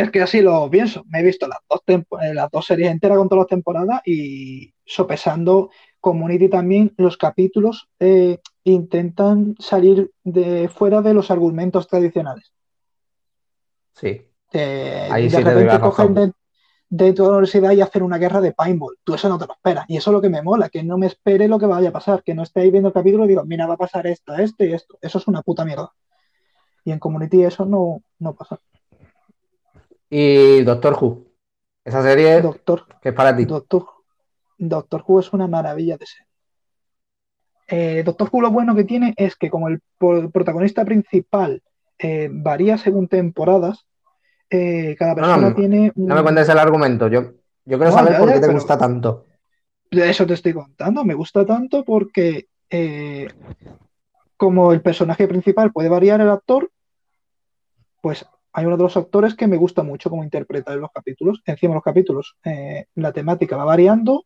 Speaker 2: es que así lo pienso. Me he visto las dos, eh, las dos series enteras con todas las temporadas y sopesando Community también, los capítulos eh, intentan salir de fuera de los argumentos tradicionales.
Speaker 1: Sí.
Speaker 2: Eh,
Speaker 1: Ahí
Speaker 2: de
Speaker 1: sí
Speaker 2: repente cogen de, dentro de la universidad y hacen una guerra de paintball. Tú eso no te lo esperas. Y eso es lo que me mola, que no me espere lo que vaya a pasar, que no esté ahí viendo el capítulo y digo, mira, va a pasar esto, esto y esto. Eso es una puta mierda. Y en Community eso no, no pasa.
Speaker 1: Y Doctor Who. Esa serie
Speaker 2: Doctor,
Speaker 1: que es para ti.
Speaker 2: Doctor, Doctor Who es una maravilla de ser. Eh, Doctor Who lo bueno que tiene es que como el protagonista principal eh, varía según temporadas, eh, cada persona
Speaker 1: no,
Speaker 2: tiene
Speaker 1: No me cuentes el argumento. Yo, yo quiero
Speaker 2: No,
Speaker 1: saber
Speaker 2: ya,
Speaker 1: por
Speaker 2: ya,
Speaker 1: qué te gusta tanto.
Speaker 2: De eso te estoy contando. Me gusta tanto porque como el personaje principal puede variar el actor, pues hay uno de los actores que me gusta mucho cómo interpreta los capítulos. Encima los capítulos, eh, la temática va variando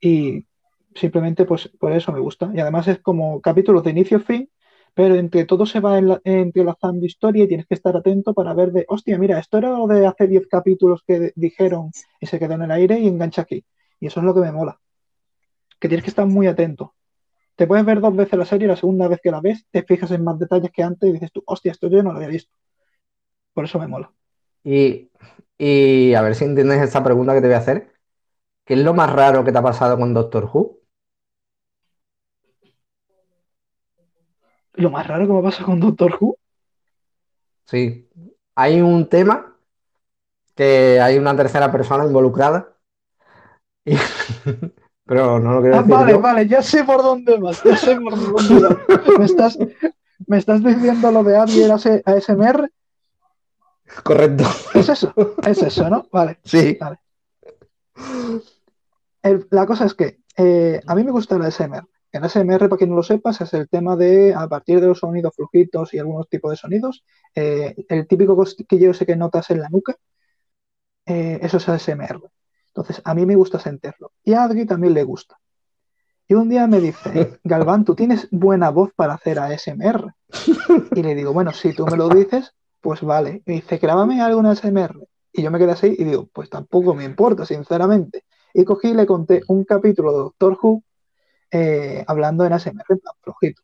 Speaker 2: y simplemente pues por eso me gusta. Y además es como capítulos de inicio a fin, pero entre todo se va entrelazando historia y tienes que estar atento para ver de, hostia, mira, esto era lo de hace 10 capítulos que dijeron y se quedó en el aire y engancha aquí. Y eso es lo que me mola. Que tienes que estar muy atento. Te puedes ver dos veces la serie y la segunda vez que la ves te fijas en más detalles que antes y dices tú, hostia, esto yo no lo había visto. Por eso me mola.
Speaker 1: Y, y a ver si entiendes esta pregunta que te voy a hacer. ¿Qué es lo más raro que te ha pasado con Doctor Who?
Speaker 2: Lo más raro que me pasa con Doctor Who
Speaker 1: Sí. Hay un tema que hay una tercera persona involucrada. y- Pero no lo quiero
Speaker 2: Ah,
Speaker 1: decir
Speaker 2: vale,
Speaker 1: yo.
Speaker 2: vale, ya sé por dónde vas, ya sé por dónde vas. ¿Me estás, me estás diciendo lo de Adi era ASMR?
Speaker 1: Correcto.
Speaker 2: ¿Es eso? Es eso, ¿no? Vale.
Speaker 1: Sí.
Speaker 2: El- la cosa es que eh, a mí me gusta el ASMR. El ASMR, para quien no lo sepas, es el tema de, a partir de los sonidos flojitos y algunos tipos de sonidos, eh, el típico cosquilleo ese que notas en la nuca, eh, eso es ASMR. Entonces, a mí me gusta sentirlo. Y a Adri también le gusta. Y un día me dice, Galván, ¿tú tienes buena voz para hacer ASMR? Y le digo, bueno, si tú me lo dices, pues vale. Y dice, grábame algo en ASMR. Y yo me quedé así y digo, pues tampoco me importa, sinceramente. Y cogí y le conté un capítulo de Doctor Who eh, hablando en ASMR, en plan flojito.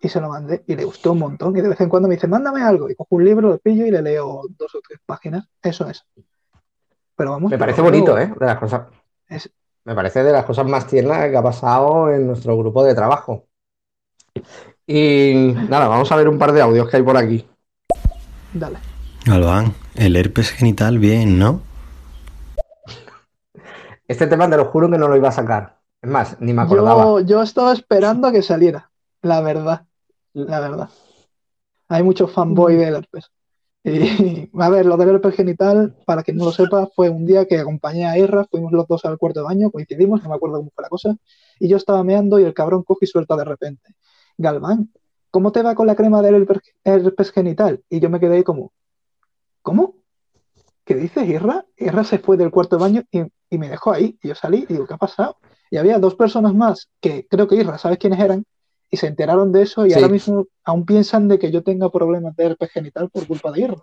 Speaker 2: Y se lo mandé y le gustó un montón. Y de vez en cuando me dice, mándame algo. Y cojo un libro, lo pillo y le leo dos o tres páginas. Eso es. Pero vamos.
Speaker 1: Me parece bonito, ¿eh? De las cosas.
Speaker 2: Es-
Speaker 1: Me parece de las cosas más tiernas que ha pasado en nuestro grupo de trabajo. Y nada, vamos a ver un par de audios que hay por aquí.
Speaker 2: Dale.
Speaker 7: Galván, el herpes genital bien, ¿no?
Speaker 1: Este tema te lo juro que no lo iba a sacar. Es más, ni me acordaba.
Speaker 2: Yo, yo estaba esperando a que saliera, la verdad, la verdad. Hay muchos fanboy del herpes. Y a ver, lo del herpes genital, para quien no lo sepa, fue un día que acompañé a Irra, fuimos los dos al cuarto de baño, coincidimos, no me acuerdo cómo fue la cosa, y yo estaba meando y el cabrón coge y suelta de repente. Galván, ¿cómo te va con la crema del herpes, genital? Y yo me quedé ahí como, ¿cómo? ¿Qué dices, Irra? Irra se fue del cuarto de baño y, y me dejó ahí. Y yo salí y digo, ¿qué ha pasado? Y había dos personas más que creo que Irra, ¿sabes quiénes eran? Y se enteraron de eso y
Speaker 1: Sí.
Speaker 2: ahora mismo aún piensan de que yo tenga problemas de herpes genital por culpa de Irra.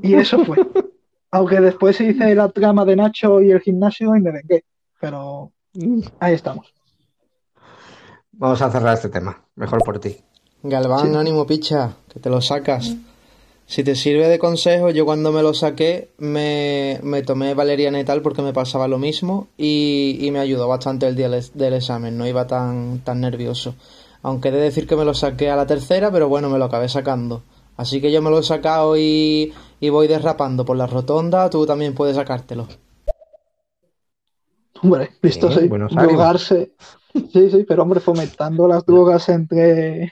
Speaker 2: Y eso fue. Aunque después hice la trama de Nacho y el gimnasio y me vengué. Pero ahí estamos.
Speaker 1: Vamos a cerrar este tema. Mejor por ti.
Speaker 6: Galván,
Speaker 2: Sí.
Speaker 6: ánimo, picha, que te lo sacas. Si te sirve de consejo, yo cuando me lo saqué me, me tomé valeriana y tal porque me pasaba lo mismo y, y me ayudó bastante el día del, del examen, no iba tan, tan nervioso. Aunque he de decir que me lo saqué a la tercera, pero bueno, me lo acabé sacando. Así que yo me lo he sacado y, y voy derrapando por la rotonda, tú también puedes sacártelo.
Speaker 2: Hombre, visto
Speaker 1: Bien,
Speaker 2: sí. Sí, sí, pero hombre, fomentando las drogas entre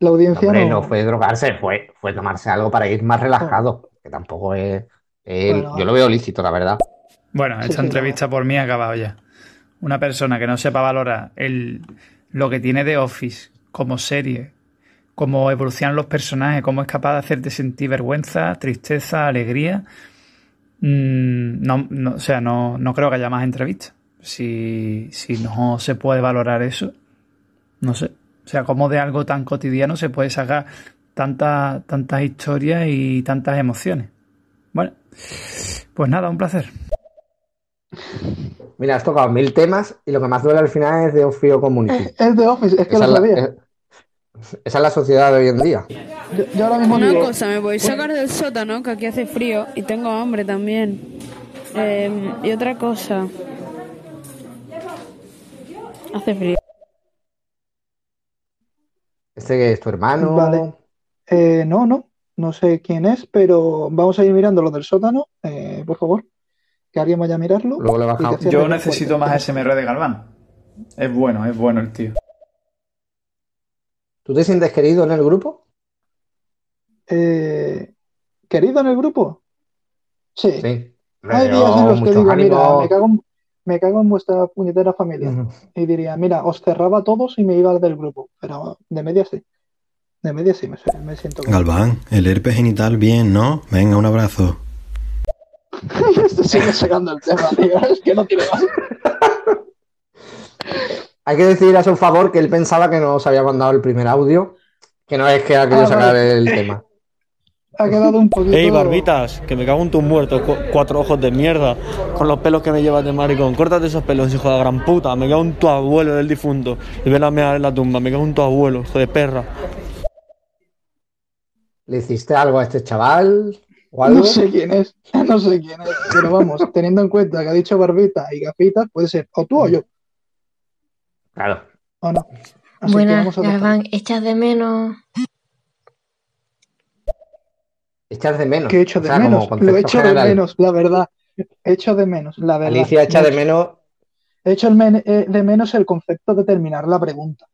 Speaker 2: la audiencia
Speaker 1: Hombre,
Speaker 2: no.
Speaker 1: no fue drogarse, fue, fue tomarse algo para ir más relajado. Que tampoco es.
Speaker 2: Bueno.
Speaker 1: yo lo veo lícito, la verdad.
Speaker 5: Bueno,
Speaker 2: Sí,
Speaker 5: esta
Speaker 2: sí,
Speaker 5: entrevista por mí ha acabado ya. Una persona que no sepa valorar el, lo que tiene de Office como serie, cómo evolucionan los personajes, cómo es capaz de hacerte sentir vergüenza, tristeza, alegría. mm, no, no- o sea, no, no creo que haya más entrevistas. Si, si no se puede valorar eso, no sé. O sea, cómo de algo tan cotidiano se puede sacar tantas tantas historias y tantas emociones. Bueno, pues nada, un placer.
Speaker 1: Mira, has tocado mil temas y lo que más duele al final es de Office Community.
Speaker 2: Es de Office, es que
Speaker 1: Esa
Speaker 2: lo
Speaker 1: es la,
Speaker 2: sabía.
Speaker 1: es- esa es la sociedad de hoy en día.
Speaker 2: Yo, yo ahora mismo
Speaker 8: Una
Speaker 2: digo,
Speaker 8: cosa, me voy a sacar del sótano, que aquí hace frío y tengo hambre también. Eh, y otra cosa. Hace frío.
Speaker 1: Este que es tu hermano.
Speaker 2: Vale. eh, no, no, No sé quién es, pero vamos a ir mirando lo del sótano, eh, por favor. Que alguien vaya a mirarlo.
Speaker 1: Luego le bajamos.
Speaker 5: Yo necesito más SMR de Galván. Es bueno, es bueno el tío.
Speaker 1: ¿Tú te sientes querido en el grupo?
Speaker 2: Eh, ¿Querido en el grupo? Sí.
Speaker 1: Sí.
Speaker 2: Hay días en los que digo, mira, me cago, en, me cago en vuestra puñetera familia. Y diría, mira, os cerraba a todos y me iba del grupo. Pero de media sí. De media sí, me, me siento como-
Speaker 7: Galván, el herpes genital bien, ¿no? Venga, un abrazo.
Speaker 2: Este sigue sacando el tema, tío. Es que no tiene más.
Speaker 1: Hay que decir a su favor que él pensaba que nos había mandado el primer audio, que no es que ha querido
Speaker 2: Ah,
Speaker 1: sacar
Speaker 2: vale.
Speaker 1: el tema.
Speaker 2: Ha quedado un poquito.
Speaker 9: Ey, barbitas, que me cago en tus muertos, cu- cuatro ojos de mierda, con los pelos que me llevas de maricón. Córtate esos pelos, hijo de gran puta. Me cago en tu abuelo del difunto. Y ven a mear en la tumba, me cago en tu abuelo, hijo de perra.
Speaker 1: ¿Le hiciste algo a este chaval o algo?
Speaker 2: No sé quién es, no sé quién es, pero vamos, teniendo en cuenta que ha dicho barbita y gafitas, puede ser o tú o yo,
Speaker 1: Claro.
Speaker 2: o no. Así
Speaker 10: Buenas. Galván, echas de menos.
Speaker 1: Echas de menos.
Speaker 2: Que echo
Speaker 1: O
Speaker 2: de
Speaker 1: sea,
Speaker 2: menos, lo echo de
Speaker 1: general.
Speaker 2: menos, la verdad. Echo de menos, la verdad.
Speaker 1: Alicia echa de menos.
Speaker 2: Echo el men- eh, de menos el concepto de terminar la pregunta.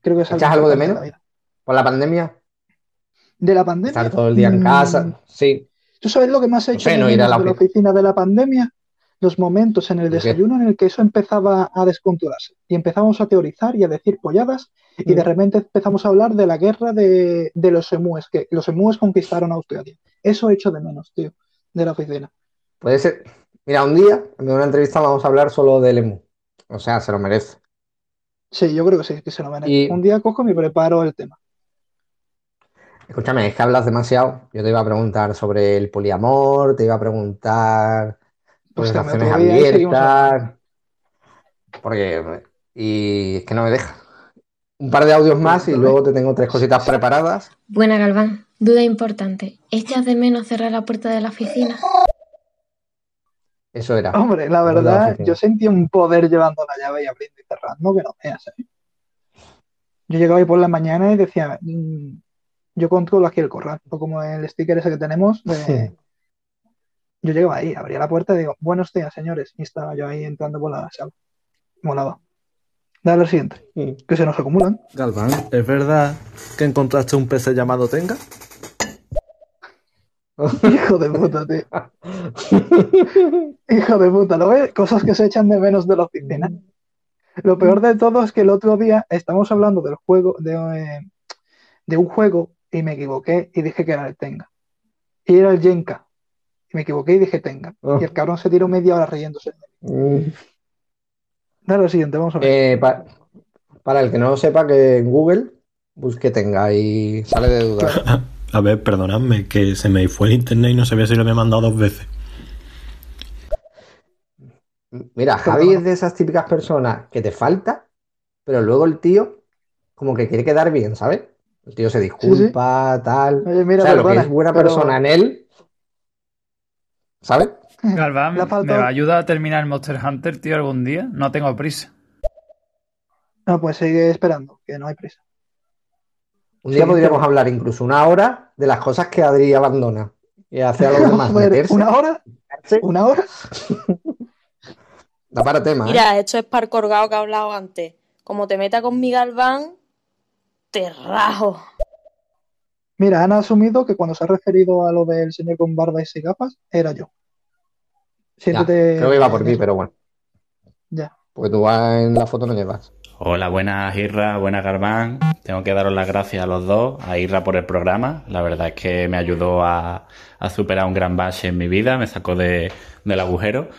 Speaker 2: Creo que es
Speaker 1: ¿Echas algo de menos?
Speaker 2: la vida.
Speaker 1: ¿Por la pandemia?
Speaker 2: De la pandemia.
Speaker 1: Estar todo el día en
Speaker 2: mm,
Speaker 1: casa. Sí.
Speaker 2: ¿Tú sabes lo que más he hecho
Speaker 1: sé,
Speaker 2: de
Speaker 1: no ir a la
Speaker 2: de la
Speaker 1: ofi-
Speaker 2: oficina de la pandemia? Los momentos en el desayuno en el que eso empezaba a descontrolarse y empezamos a teorizar y a decir polladas y de repente empezamos a hablar de la guerra de, de los emúes, que los emúes conquistaron Australia. Eso he hecho de menos, tío, de la oficina.
Speaker 1: Puede ser. Mira, un día, en una entrevista, vamos a hablar solo del emu. O sea, se lo merece.
Speaker 2: Sí, yo creo que sí, que se lo merece.
Speaker 1: Y-
Speaker 2: Un día cojo y me preparo el tema.
Speaker 1: Escúchame, es que hablas demasiado. Yo te iba a preguntar sobre el poliamor, te iba a preguntar
Speaker 2: y seguimos
Speaker 1: abiertas. Porque. Y es que no me deja. Un par de audios más y luego te tengo tres cositas preparadas.
Speaker 10: Buena, Galván. Duda importante. ¿Echas de menos cerrar la puerta de la oficina?
Speaker 1: Eso era.
Speaker 2: Hombre, la verdad, yo sentí un poder llevando la llave y abriendo y cerrando que no veas, ¿eh? Yo llegaba ahí por la mañana y decía, mm, yo controlo aquí el corral, como el sticker ese que tenemos, de- yo llegaba ahí, abría la puerta y digo, buenos días, señores, y estaba yo ahí entrando por la sala. Molaba. Dale al siguiente, que se nos acumulan.
Speaker 4: Galván, ¿es verdad que encontraste un PC llamado Tenga?
Speaker 2: Hijo de puta, tío. Hijo de puta, ¿lo ves? Cosas que se echan de menos de la oficina. Lo peor de todo es que el otro día estamos hablando del juego, de, eh, de un juego, y me equivoqué y dije que era el Tenga. Y era el Jenka. Y me equivoqué y dije Tenga.
Speaker 1: Oh.
Speaker 2: Y el cabrón se tiró media hora riéndose.
Speaker 1: Mm.
Speaker 2: Dale al siguiente, vamos a ver.
Speaker 1: Eh, pa- para el que no lo sepa, que en Google busque tenga y sale de duda.
Speaker 7: A ver, perdonadme, que se me fue el internet y no sabía si lo había mandado dos veces.
Speaker 1: Mira, Javi es de esas típicas personas que te falta, pero luego el tío como que quiere quedar bien, ¿sabes? El tío se disculpa, tal.
Speaker 2: Oye, mira,
Speaker 1: o sea, lo que es buena
Speaker 2: pero-
Speaker 1: persona en él, ¿sabes?
Speaker 5: Galván, ¿me va a ayudar a terminar el Monster Hunter, tío, algún día? No tengo prisa.
Speaker 2: No, pues sigue esperando, que no hay prisa.
Speaker 1: Un día
Speaker 2: Sí,
Speaker 1: podríamos
Speaker 2: pero-
Speaker 1: hablar incluso una hora de las cosas que Adri abandona y hace a los demás
Speaker 2: Joder,
Speaker 1: meterse.
Speaker 2: ¿Una hora? ¿Una hora?
Speaker 1: Da para tema, ¿eh?
Speaker 3: Mira, esto es par colgado que he hablado antes. Como te meta con mi Galván, te rajo.
Speaker 2: Mira, han asumido que cuando se ha referido a lo del señor con barba y seis gafas, era yo.
Speaker 1: Ya, creo que iba por ti, pero bueno.
Speaker 2: Ya.
Speaker 1: Porque tú vas en la foto no llevas.
Speaker 11: Hola, buenas Irra, buenas Garbán. Tengo que daros las gracias a los dos, a Irra por el programa. La verdad es que me ayudó a, a superar un gran bache en mi vida, me sacó de- del agujero.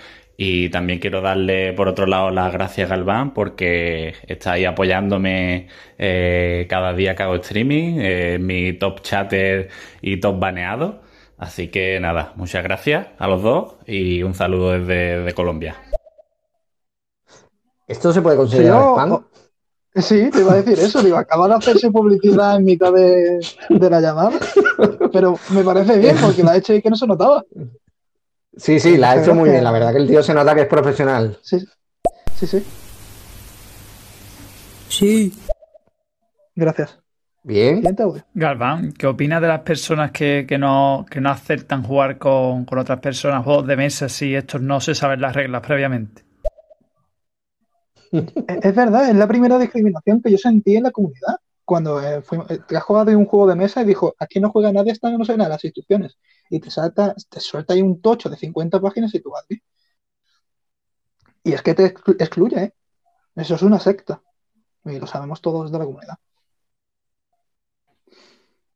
Speaker 11: Y también quiero darle, por otro lado, las gracias a Galván porque está ahí apoyándome eh, cada día que hago streaming, eh, mi top chatter y top baneado. Así que nada, muchas gracias a los dos y un saludo desde de Colombia.
Speaker 1: ¿Esto se puede considerar
Speaker 2: Sí,
Speaker 1: spam?
Speaker 2: Sí, te iba a decir eso. Digo, acaba de hacerse publicidad en mitad de, de la llamada. Pero me parece bien porque la he hecho y que no se notaba.
Speaker 1: Sí, sí, la ha hecho muy bien. La verdad que el tío se nota que es profesional.
Speaker 2: Sí, sí, sí.
Speaker 9: Sí.
Speaker 2: Gracias.
Speaker 1: Bien.
Speaker 5: Galván, ¿qué opinas de las personas que, que no, que no aceptan jugar con, con otras personas, juegos de mesa, si estos no se saben las reglas previamente?
Speaker 2: Es es verdad, es la primera discriminación que yo sentí en la comunidad. Cuando eh, fuimos- eh, te has jugado un juego de mesa y dijo, aquí no juega nadie hasta que no se ven las instrucciones. Y te salta, te suelta ahí un tocho de 50 páginas y tú vas bien. Y es que te exclu- excluye, ¿eh? Eso es una secta. Y lo sabemos todos de la comunidad.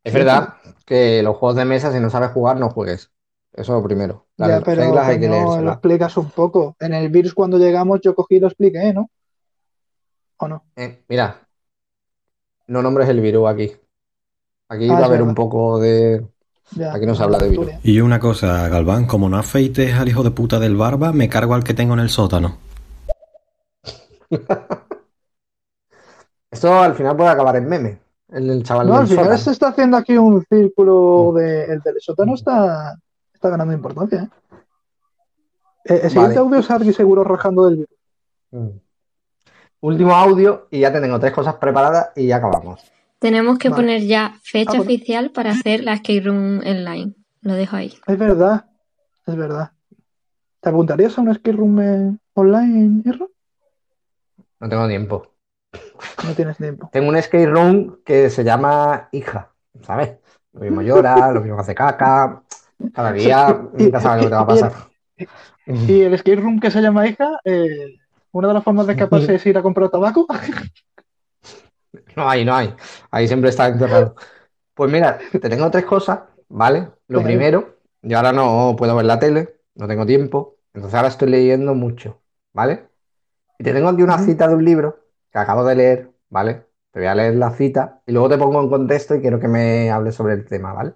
Speaker 1: Es verdad que los juegos de mesa, si no sabes jugar, no juegues. Eso es lo primero. Las
Speaker 2: Ya, pero
Speaker 1: reglas hay que
Speaker 2: coño, lo explicas un poco. En el virus cuando llegamos yo cogí y lo expliqué, ¿no? ¿O no?
Speaker 1: Eh, mira, no nombres el virus aquí. Aquí
Speaker 2: Ah,
Speaker 1: va a haber
Speaker 2: verdad.
Speaker 1: un poco de.
Speaker 2: Ya,
Speaker 1: Aquí no se habla de virus.
Speaker 7: Y una cosa, Galván, como no afeites al hijo de puta del barba, me cargo al que tengo en el sótano.
Speaker 1: Esto al final puede acabar en meme. El, el chaval
Speaker 2: No,
Speaker 1: del
Speaker 2: al final
Speaker 1: sótano.
Speaker 2: se está haciendo aquí un círculo de. El del sótano está, está ganando importancia, ¿eh? Eh, El siguiente
Speaker 1: Vale.
Speaker 2: audio es Argy seguro rajando del virus.
Speaker 1: Mm. Último audio y ya te tengo tres cosas preparadas y ya acabamos.
Speaker 10: Tenemos que
Speaker 2: Vale.
Speaker 10: poner ya fecha
Speaker 2: Ah, bueno.
Speaker 10: oficial para hacer la escape room online. Lo dejo ahí.
Speaker 2: Es verdad, es verdad. ¿Te apuntarías a un escape room online, Irra?
Speaker 1: No tengo tiempo.
Speaker 2: No tienes tiempo.
Speaker 1: Tengo un skate room que se llama hija, ¿sabes? Lo mismo llora, lo mismo hace caca. Cada día
Speaker 2: Y-
Speaker 1: nunca sabes lo que te va a pasar.
Speaker 2: Y el escape room que se llama hija, eh, una de las formas de escaparse es ir a comprar tabaco.
Speaker 1: No hay, no hay. Ahí siempre está encerrado. Pues mira, te tengo tres cosas, ¿vale? Lo primero, yo ahora no puedo ver la tele, no tengo tiempo, entonces ahora estoy leyendo mucho, ¿vale? Y te tengo aquí una cita de un libro que acabo de leer, ¿vale? Te voy a leer la cita y luego te pongo en contexto y quiero que me hables sobre el tema, ¿vale?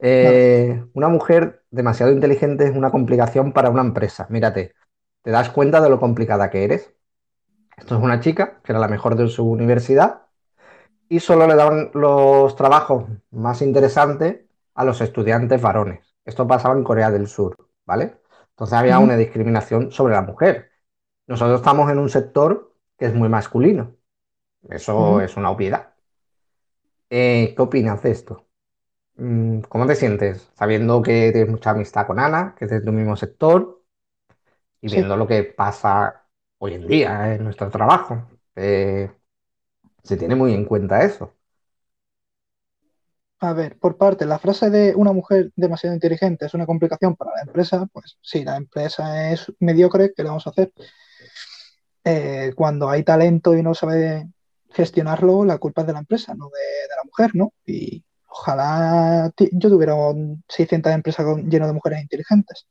Speaker 1: Eh, una mujer demasiado inteligente es una complicación para una empresa. Mírate, te das cuenta de lo complicada que eres. Esto es una chica que era la mejor de su universidad y solo le daban los trabajos más interesantes a los estudiantes varones. Esto pasaba en Corea del Sur, ¿vale? Entonces había una discriminación sobre la mujer. Nosotros estamos en un sector que es muy masculino. Eso es una obviedad. Eh, ¿qué opinas de esto? Mm, ¿Cómo te sientes? Sabiendo que tienes mucha amistad con Ana, que es de tu mismo sector, y
Speaker 2: Sí.
Speaker 1: viendo lo que pasa hoy en día en nuestro trabajo. Eh, se tiene muy en cuenta eso.
Speaker 2: A ver, por parte, la frase de una mujer demasiado inteligente es una complicación para la empresa, pues sí, la empresa es mediocre, ¿qué le vamos a hacer? Eh, cuando hay talento y no sabe gestionarlo, la culpa es de la empresa, no de, de la mujer, ¿no? Y ojalá yo tuviera un 600 empresas lleno de mujeres inteligentes.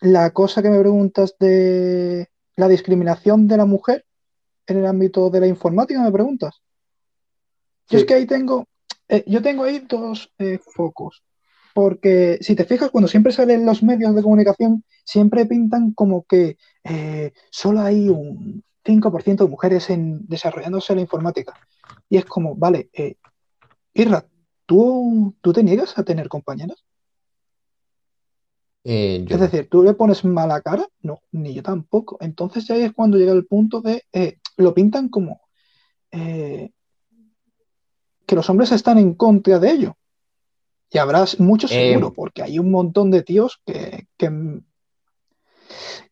Speaker 2: La cosa que me preguntas de la discriminación de la mujer en el ámbito de la informática, me preguntas. Yo es que ahí tengo, eh, yo tengo ahí dos eh, focos. Porque si te fijas, cuando siempre salen los medios de comunicación, siempre pintan como que eh, solo hay un 5% de mujeres en, desarrollándose la informática. Y es como, vale, Irra, ¿tú, ¿tú te niegas a tener compañeras?
Speaker 1: Eh, yo
Speaker 2: Es decir, ¿tú le pones mala cara? No, ni yo tampoco. Entonces ya ahí es cuando llega el punto de, eh, lo pintan como eh, que los hombres están en contra de ello. Y habrá muchos
Speaker 1: Eh,
Speaker 2: seguro, porque hay un montón de tíos que, que,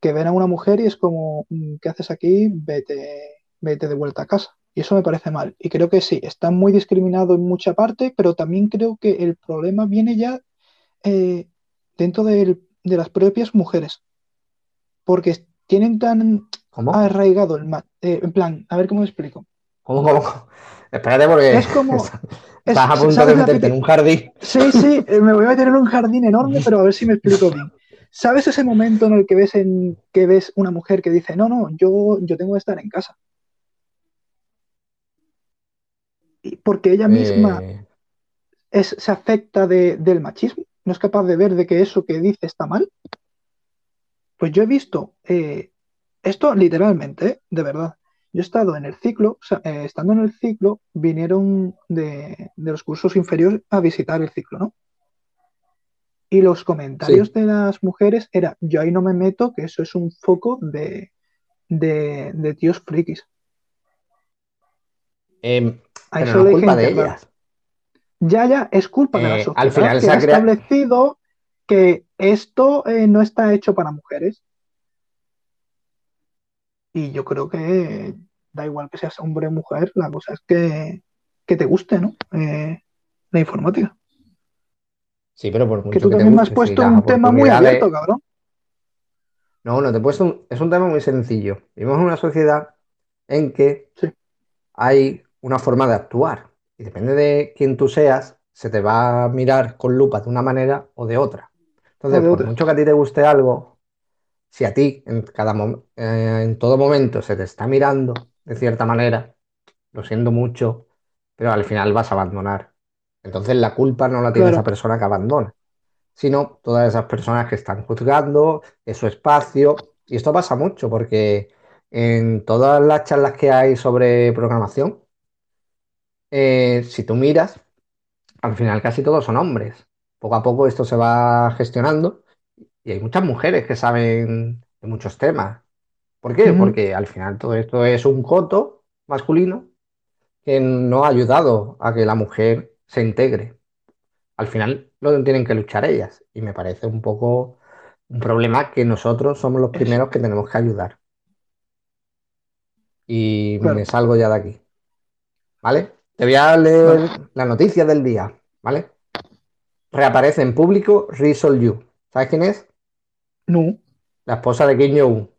Speaker 2: que ven a una mujer y es como, mm, ¿qué haces aquí? Vete, vete de vuelta a casa. Y eso me parece mal. Y creo que sí, está muy discriminado en mucha parte, pero también creo que el problema viene ya eh, dentro del- de las propias mujeres. Porque tienen tan
Speaker 1: ¿Cómo?
Speaker 2: arraigado el eh, en plan, a ver cómo me explico.
Speaker 1: ¿Cómo, cómo? Espérate porque
Speaker 2: Es como.
Speaker 1: estás
Speaker 2: es-
Speaker 1: a punto de
Speaker 2: ¿sabes la
Speaker 1: meterte en un jardín.
Speaker 2: Sí, sí, eh, me voy a meter en un jardín enorme, pero a ver si me explico bien. ¿Sabes ese momento en el que ves en que ves una mujer que dice, no, no, yo, yo tengo que estar en casa? Porque ella misma
Speaker 1: Eh,
Speaker 2: es, se afecta de- del machismo, no es capaz de ver de que eso que dice está mal. Pues yo he visto eh, esto literalmente, ¿eh? de verdad. Yo he estado en el ciclo, o sea, eh, estando en el ciclo, vinieron de, de los cursos inferiores a visitar el ciclo, ¿no? Y los comentarios de las mujeres era, yo ahí no me meto, que eso es un foco de, de, de tíos frikis.
Speaker 1: eh,
Speaker 2: A
Speaker 1: Pero
Speaker 2: eso
Speaker 1: no es culpa de
Speaker 2: internar.
Speaker 1: ellas.
Speaker 2: Ya, ya, es culpa de la
Speaker 1: Eh,
Speaker 2: sociedad
Speaker 1: al final
Speaker 2: que
Speaker 1: se
Speaker 2: ha
Speaker 1: crea-
Speaker 2: establecido que esto eh, no está hecho para mujeres. Y yo creo que da igual que seas hombre o mujer, la cosa es que, que te guste, ¿no? Eh, la informática.
Speaker 1: Sí, pero por mucho
Speaker 2: Que tú
Speaker 1: que te
Speaker 2: también me has puesto un tema muy abierto, cabrón.
Speaker 1: No, no te he puesto un- Es un tema muy sencillo. Vivimos en una sociedad en que hay una forma de actuar. Y depende de quién tú seas, se te va a mirar con lupa de una manera o de otra. Entonces,
Speaker 2: de
Speaker 1: por
Speaker 2: otra.
Speaker 1: mucho que a ti te guste algo, si a ti en cada eh, en todo momento se te está mirando de cierta manera, lo siento mucho, pero al final vas a abandonar. Entonces la culpa no la tiene
Speaker 2: Claro.
Speaker 1: esa persona que abandona, sino todas esas personas que están juzgando, es su espacio. Y esto pasa mucho porque en todas las charlas que hay sobre programación, eh, si tú miras, al final casi todos son hombres. Poco a poco esto se va gestionando y hay muchas mujeres que saben de muchos temas. ¿Por qué? Porque al final todo esto es un coto masculino que no ha ayudado a que la mujer se integre. Al final lo tienen que luchar ellas y me parece un poco un problema que nosotros somos los primeros que tenemos que ayudar. Y
Speaker 2: Claro.
Speaker 1: me salgo ya de aquí. ¿Vale? Te voy a leer la noticia del día, ¿vale? Reaparece en público Ri Sol-yu. ¿Sabes quién es?
Speaker 2: No.
Speaker 1: La esposa de Kim Jong-un.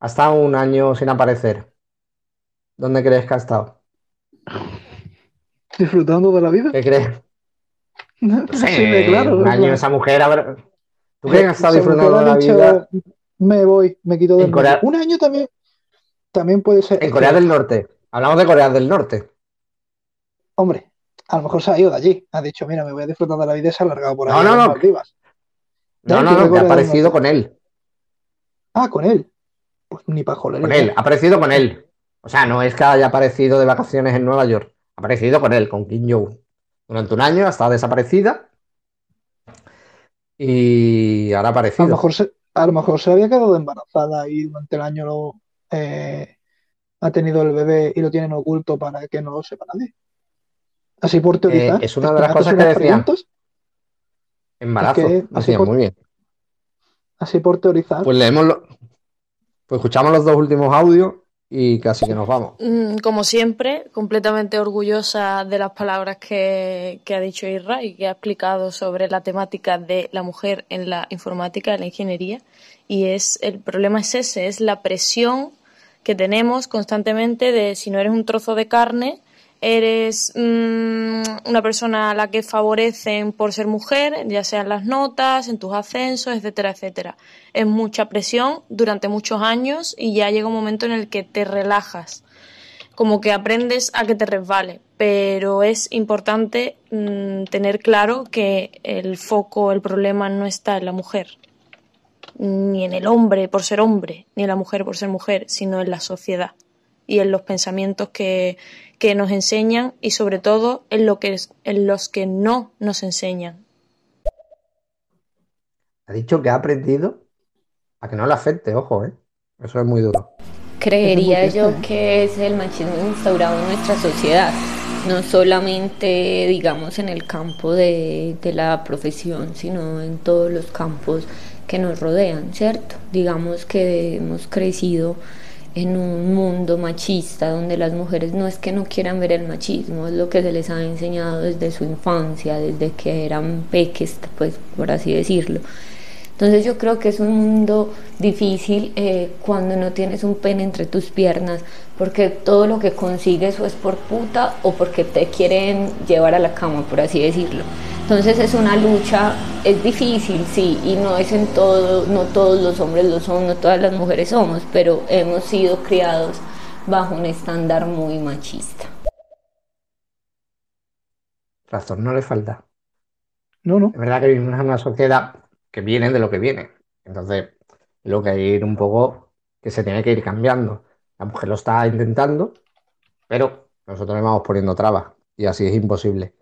Speaker 1: Ha estado un año sin aparecer. ¿Dónde crees que ha estado?
Speaker 2: Disfrutando de la vida.
Speaker 1: ¿Qué crees?
Speaker 2: No
Speaker 1: sé,
Speaker 2: claro.
Speaker 1: un año esa mujer habrá... ¿Tú crees que ha estado disfrutando de la
Speaker 2: dicho,
Speaker 1: vida
Speaker 2: Me voy, me quito del
Speaker 1: En Corea-
Speaker 2: medio". Un año también, también puede ser.
Speaker 1: en Corea del Norte? Hablamos de Corea del Norte.
Speaker 2: Hombre, a lo mejor se ha ido de allí. Ha dicho, mira, me voy a disfrutar de la vida y se ha largado por ahí
Speaker 1: No, no, no. No,
Speaker 2: ¿Eh?
Speaker 1: no, no, que ha aparecido con él.
Speaker 2: Ah, con él. Pues ni para joder.
Speaker 1: Con él, ha aparecido con él. O sea, no es que haya aparecido de vacaciones en Nueva York. Ha aparecido con él, con Kim Jong. Durante un año estado desaparecida. Y ahora ha
Speaker 2: A lo
Speaker 1: aparecido.
Speaker 2: mejor se, a lo mejor se había quedado embarazada y durante el año lo, eh, ha tenido el bebé y lo tienen oculto para que no lo sepa nadie. Así por teorizar.
Speaker 1: Eh, es una de las cosas que decían. Embarazo.
Speaker 2: Es que así por-
Speaker 1: muy bien.
Speaker 2: así por teorizar.
Speaker 1: Pues leemos lo- Pues escuchamos los dos últimos audios y casi que nos vamos.
Speaker 3: Mm, Como siempre, completamente orgullosa de las palabras que, que ha dicho Isra y que ha explicado sobre la temática de la mujer en la informática, en la ingeniería. Y es el problema es ese, es la presión que tenemos constantemente de si no eres un trozo de carne, eres mm, una persona a la que favorecen por ser mujer, ya sea en las notas, en tus ascensos, etcétera, etcétera. Es mucha presión durante muchos años y ya llega un momento en el que te relajas, como que aprendes a que te resbale, pero es importante mm, tener claro que el foco, el problema no está en la mujer, ni en el hombre por ser hombre, ni en la mujer por ser mujer, sino en la sociedad y en los pensamientos que, que nos enseñan y sobre todo en, lo que es- en los que no nos enseñan.
Speaker 1: Ha dicho que ha aprendido a que no le afecte, ojo, ¿eh? Eso es muy duro.
Speaker 12: Creería
Speaker 2: muy
Speaker 12: yo que es el machismo instaurado en nuestra sociedad, no solamente, digamos, en el campo de, de la profesión, sino en todos los campos que nos rodean, ¿cierto? Digamos que hemos crecido en un mundo machista donde las mujeres no es que no quieran ver el machismo, es lo que se les ha enseñado desde su infancia, desde que eran peques, pues por así decirlo. Entonces yo creo que es un mundo difícil eh, cuando no tienes un pene entre tus piernas, porque todo lo que consigues o es por puta o porque te quieren llevar a la cama, por así decirlo. Entonces es una lucha, es difícil, sí, y no es en todo, no todos los hombres lo son, no todas las mujeres somos, pero hemos sido criados bajo un estándar muy machista.
Speaker 1: Razón no le falta.
Speaker 2: No, no.
Speaker 1: Es verdad que vivimos en una sociedad que viene de lo que viene. Entonces, lo que hay que ir un poco, que se tiene que ir cambiando. La mujer lo está intentando, pero nosotros le vamos poniendo trabas y así es imposible.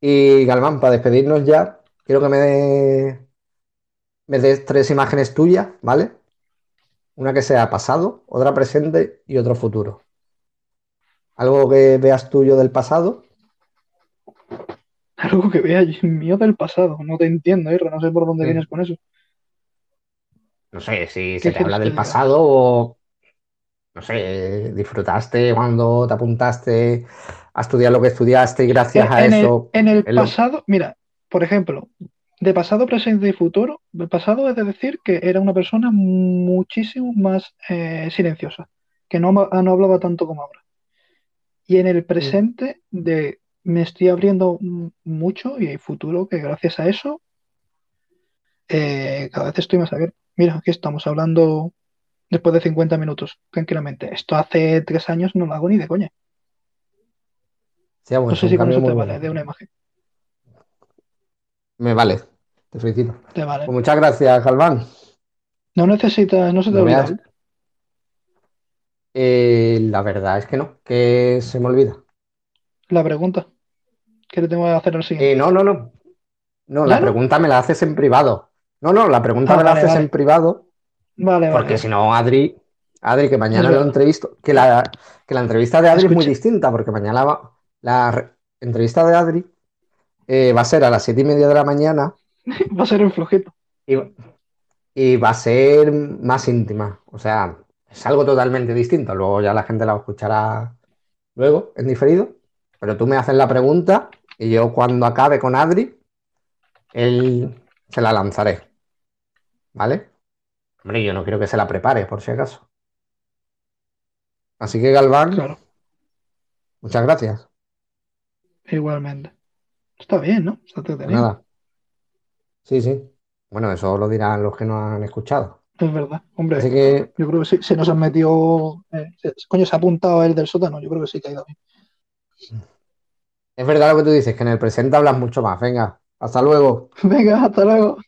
Speaker 1: Y Galván, para despedirnos ya, quiero que me des me des tres imágenes tuyas, ¿vale? Una que sea pasado, otra presente y otro futuro. ¿Algo que veas tuyo del pasado?
Speaker 2: Algo que vea mío del pasado. No te entiendo, Irra. No sé por dónde
Speaker 1: Sí.
Speaker 2: vienes con eso.
Speaker 1: No sé, si
Speaker 2: ¿Qué
Speaker 1: se te habla del pasado o, no sé, disfrutaste cuando te apuntaste a estudiar lo que estudiaste y gracias a
Speaker 2: En el,
Speaker 1: eso
Speaker 2: en el
Speaker 1: lo-
Speaker 2: pasado, mira, por ejemplo, de pasado, presente y futuro, el pasado es de decir que era una persona muchísimo más eh, silenciosa, que no, no hablaba tanto como ahora. Y en el presente, de me estoy abriendo mucho y el futuro, que gracias a eso, eh, cada vez estoy más abierto. Mira, aquí estamos hablando después de 50 minutos, tranquilamente. Esto hace tres años no lo hago ni de coña.
Speaker 1: Sí, bueno,
Speaker 2: No sé si con eso te vale de una imagen.
Speaker 1: Me vale, te felicito.
Speaker 2: Te vale.
Speaker 1: Pues muchas gracias, Galván.
Speaker 2: No necesitas, no se te olvida.
Speaker 1: veas- Eh, la verdad es que no, que se me olvida.
Speaker 2: La pregunta que le tengo que hacer al siguiente.
Speaker 1: Eh, no, no, no. No,
Speaker 2: ¿Ya
Speaker 1: la
Speaker 2: no?
Speaker 1: pregunta me la haces en privado. No, no, la pregunta
Speaker 2: Ah,
Speaker 1: me la
Speaker 2: vale,
Speaker 1: haces
Speaker 2: vale.
Speaker 1: en privado
Speaker 2: Vale, vale.
Speaker 1: porque si no, Adri, Adri, que mañana lo entrevisto, que la, que la entrevista de Adri es muy distinta porque mañana va- la re- entrevista de Adri eh, va a ser a las siete y media de la mañana
Speaker 2: Va a ser un flojito.
Speaker 1: y, y va a ser más íntima. O sea, es algo totalmente distinto. Luego ya la gente la escuchará luego en diferido. Pero tú me haces la pregunta y yo cuando acabe con Adri, él se la lanzaré. ¿Vale? Hombre, yo no quiero que se la prepare, por si acaso. Así que Galván,
Speaker 2: Claro,
Speaker 1: muchas gracias.
Speaker 2: igualmente. Está bien, ¿no? Está
Speaker 1: Pues nada. Sí, sí. Bueno, eso lo dirán los que no han escuchado.
Speaker 2: Es verdad. Hombre,
Speaker 1: Así que
Speaker 2: yo creo que sí. Se nos han metido. eh, se- coño, se ha apuntado el del sótano. Yo creo que sí que ha ido bien.
Speaker 1: es verdad lo que tú dices, que en el presente hablas mucho más. Venga, hasta luego.
Speaker 2: Venga, hasta luego.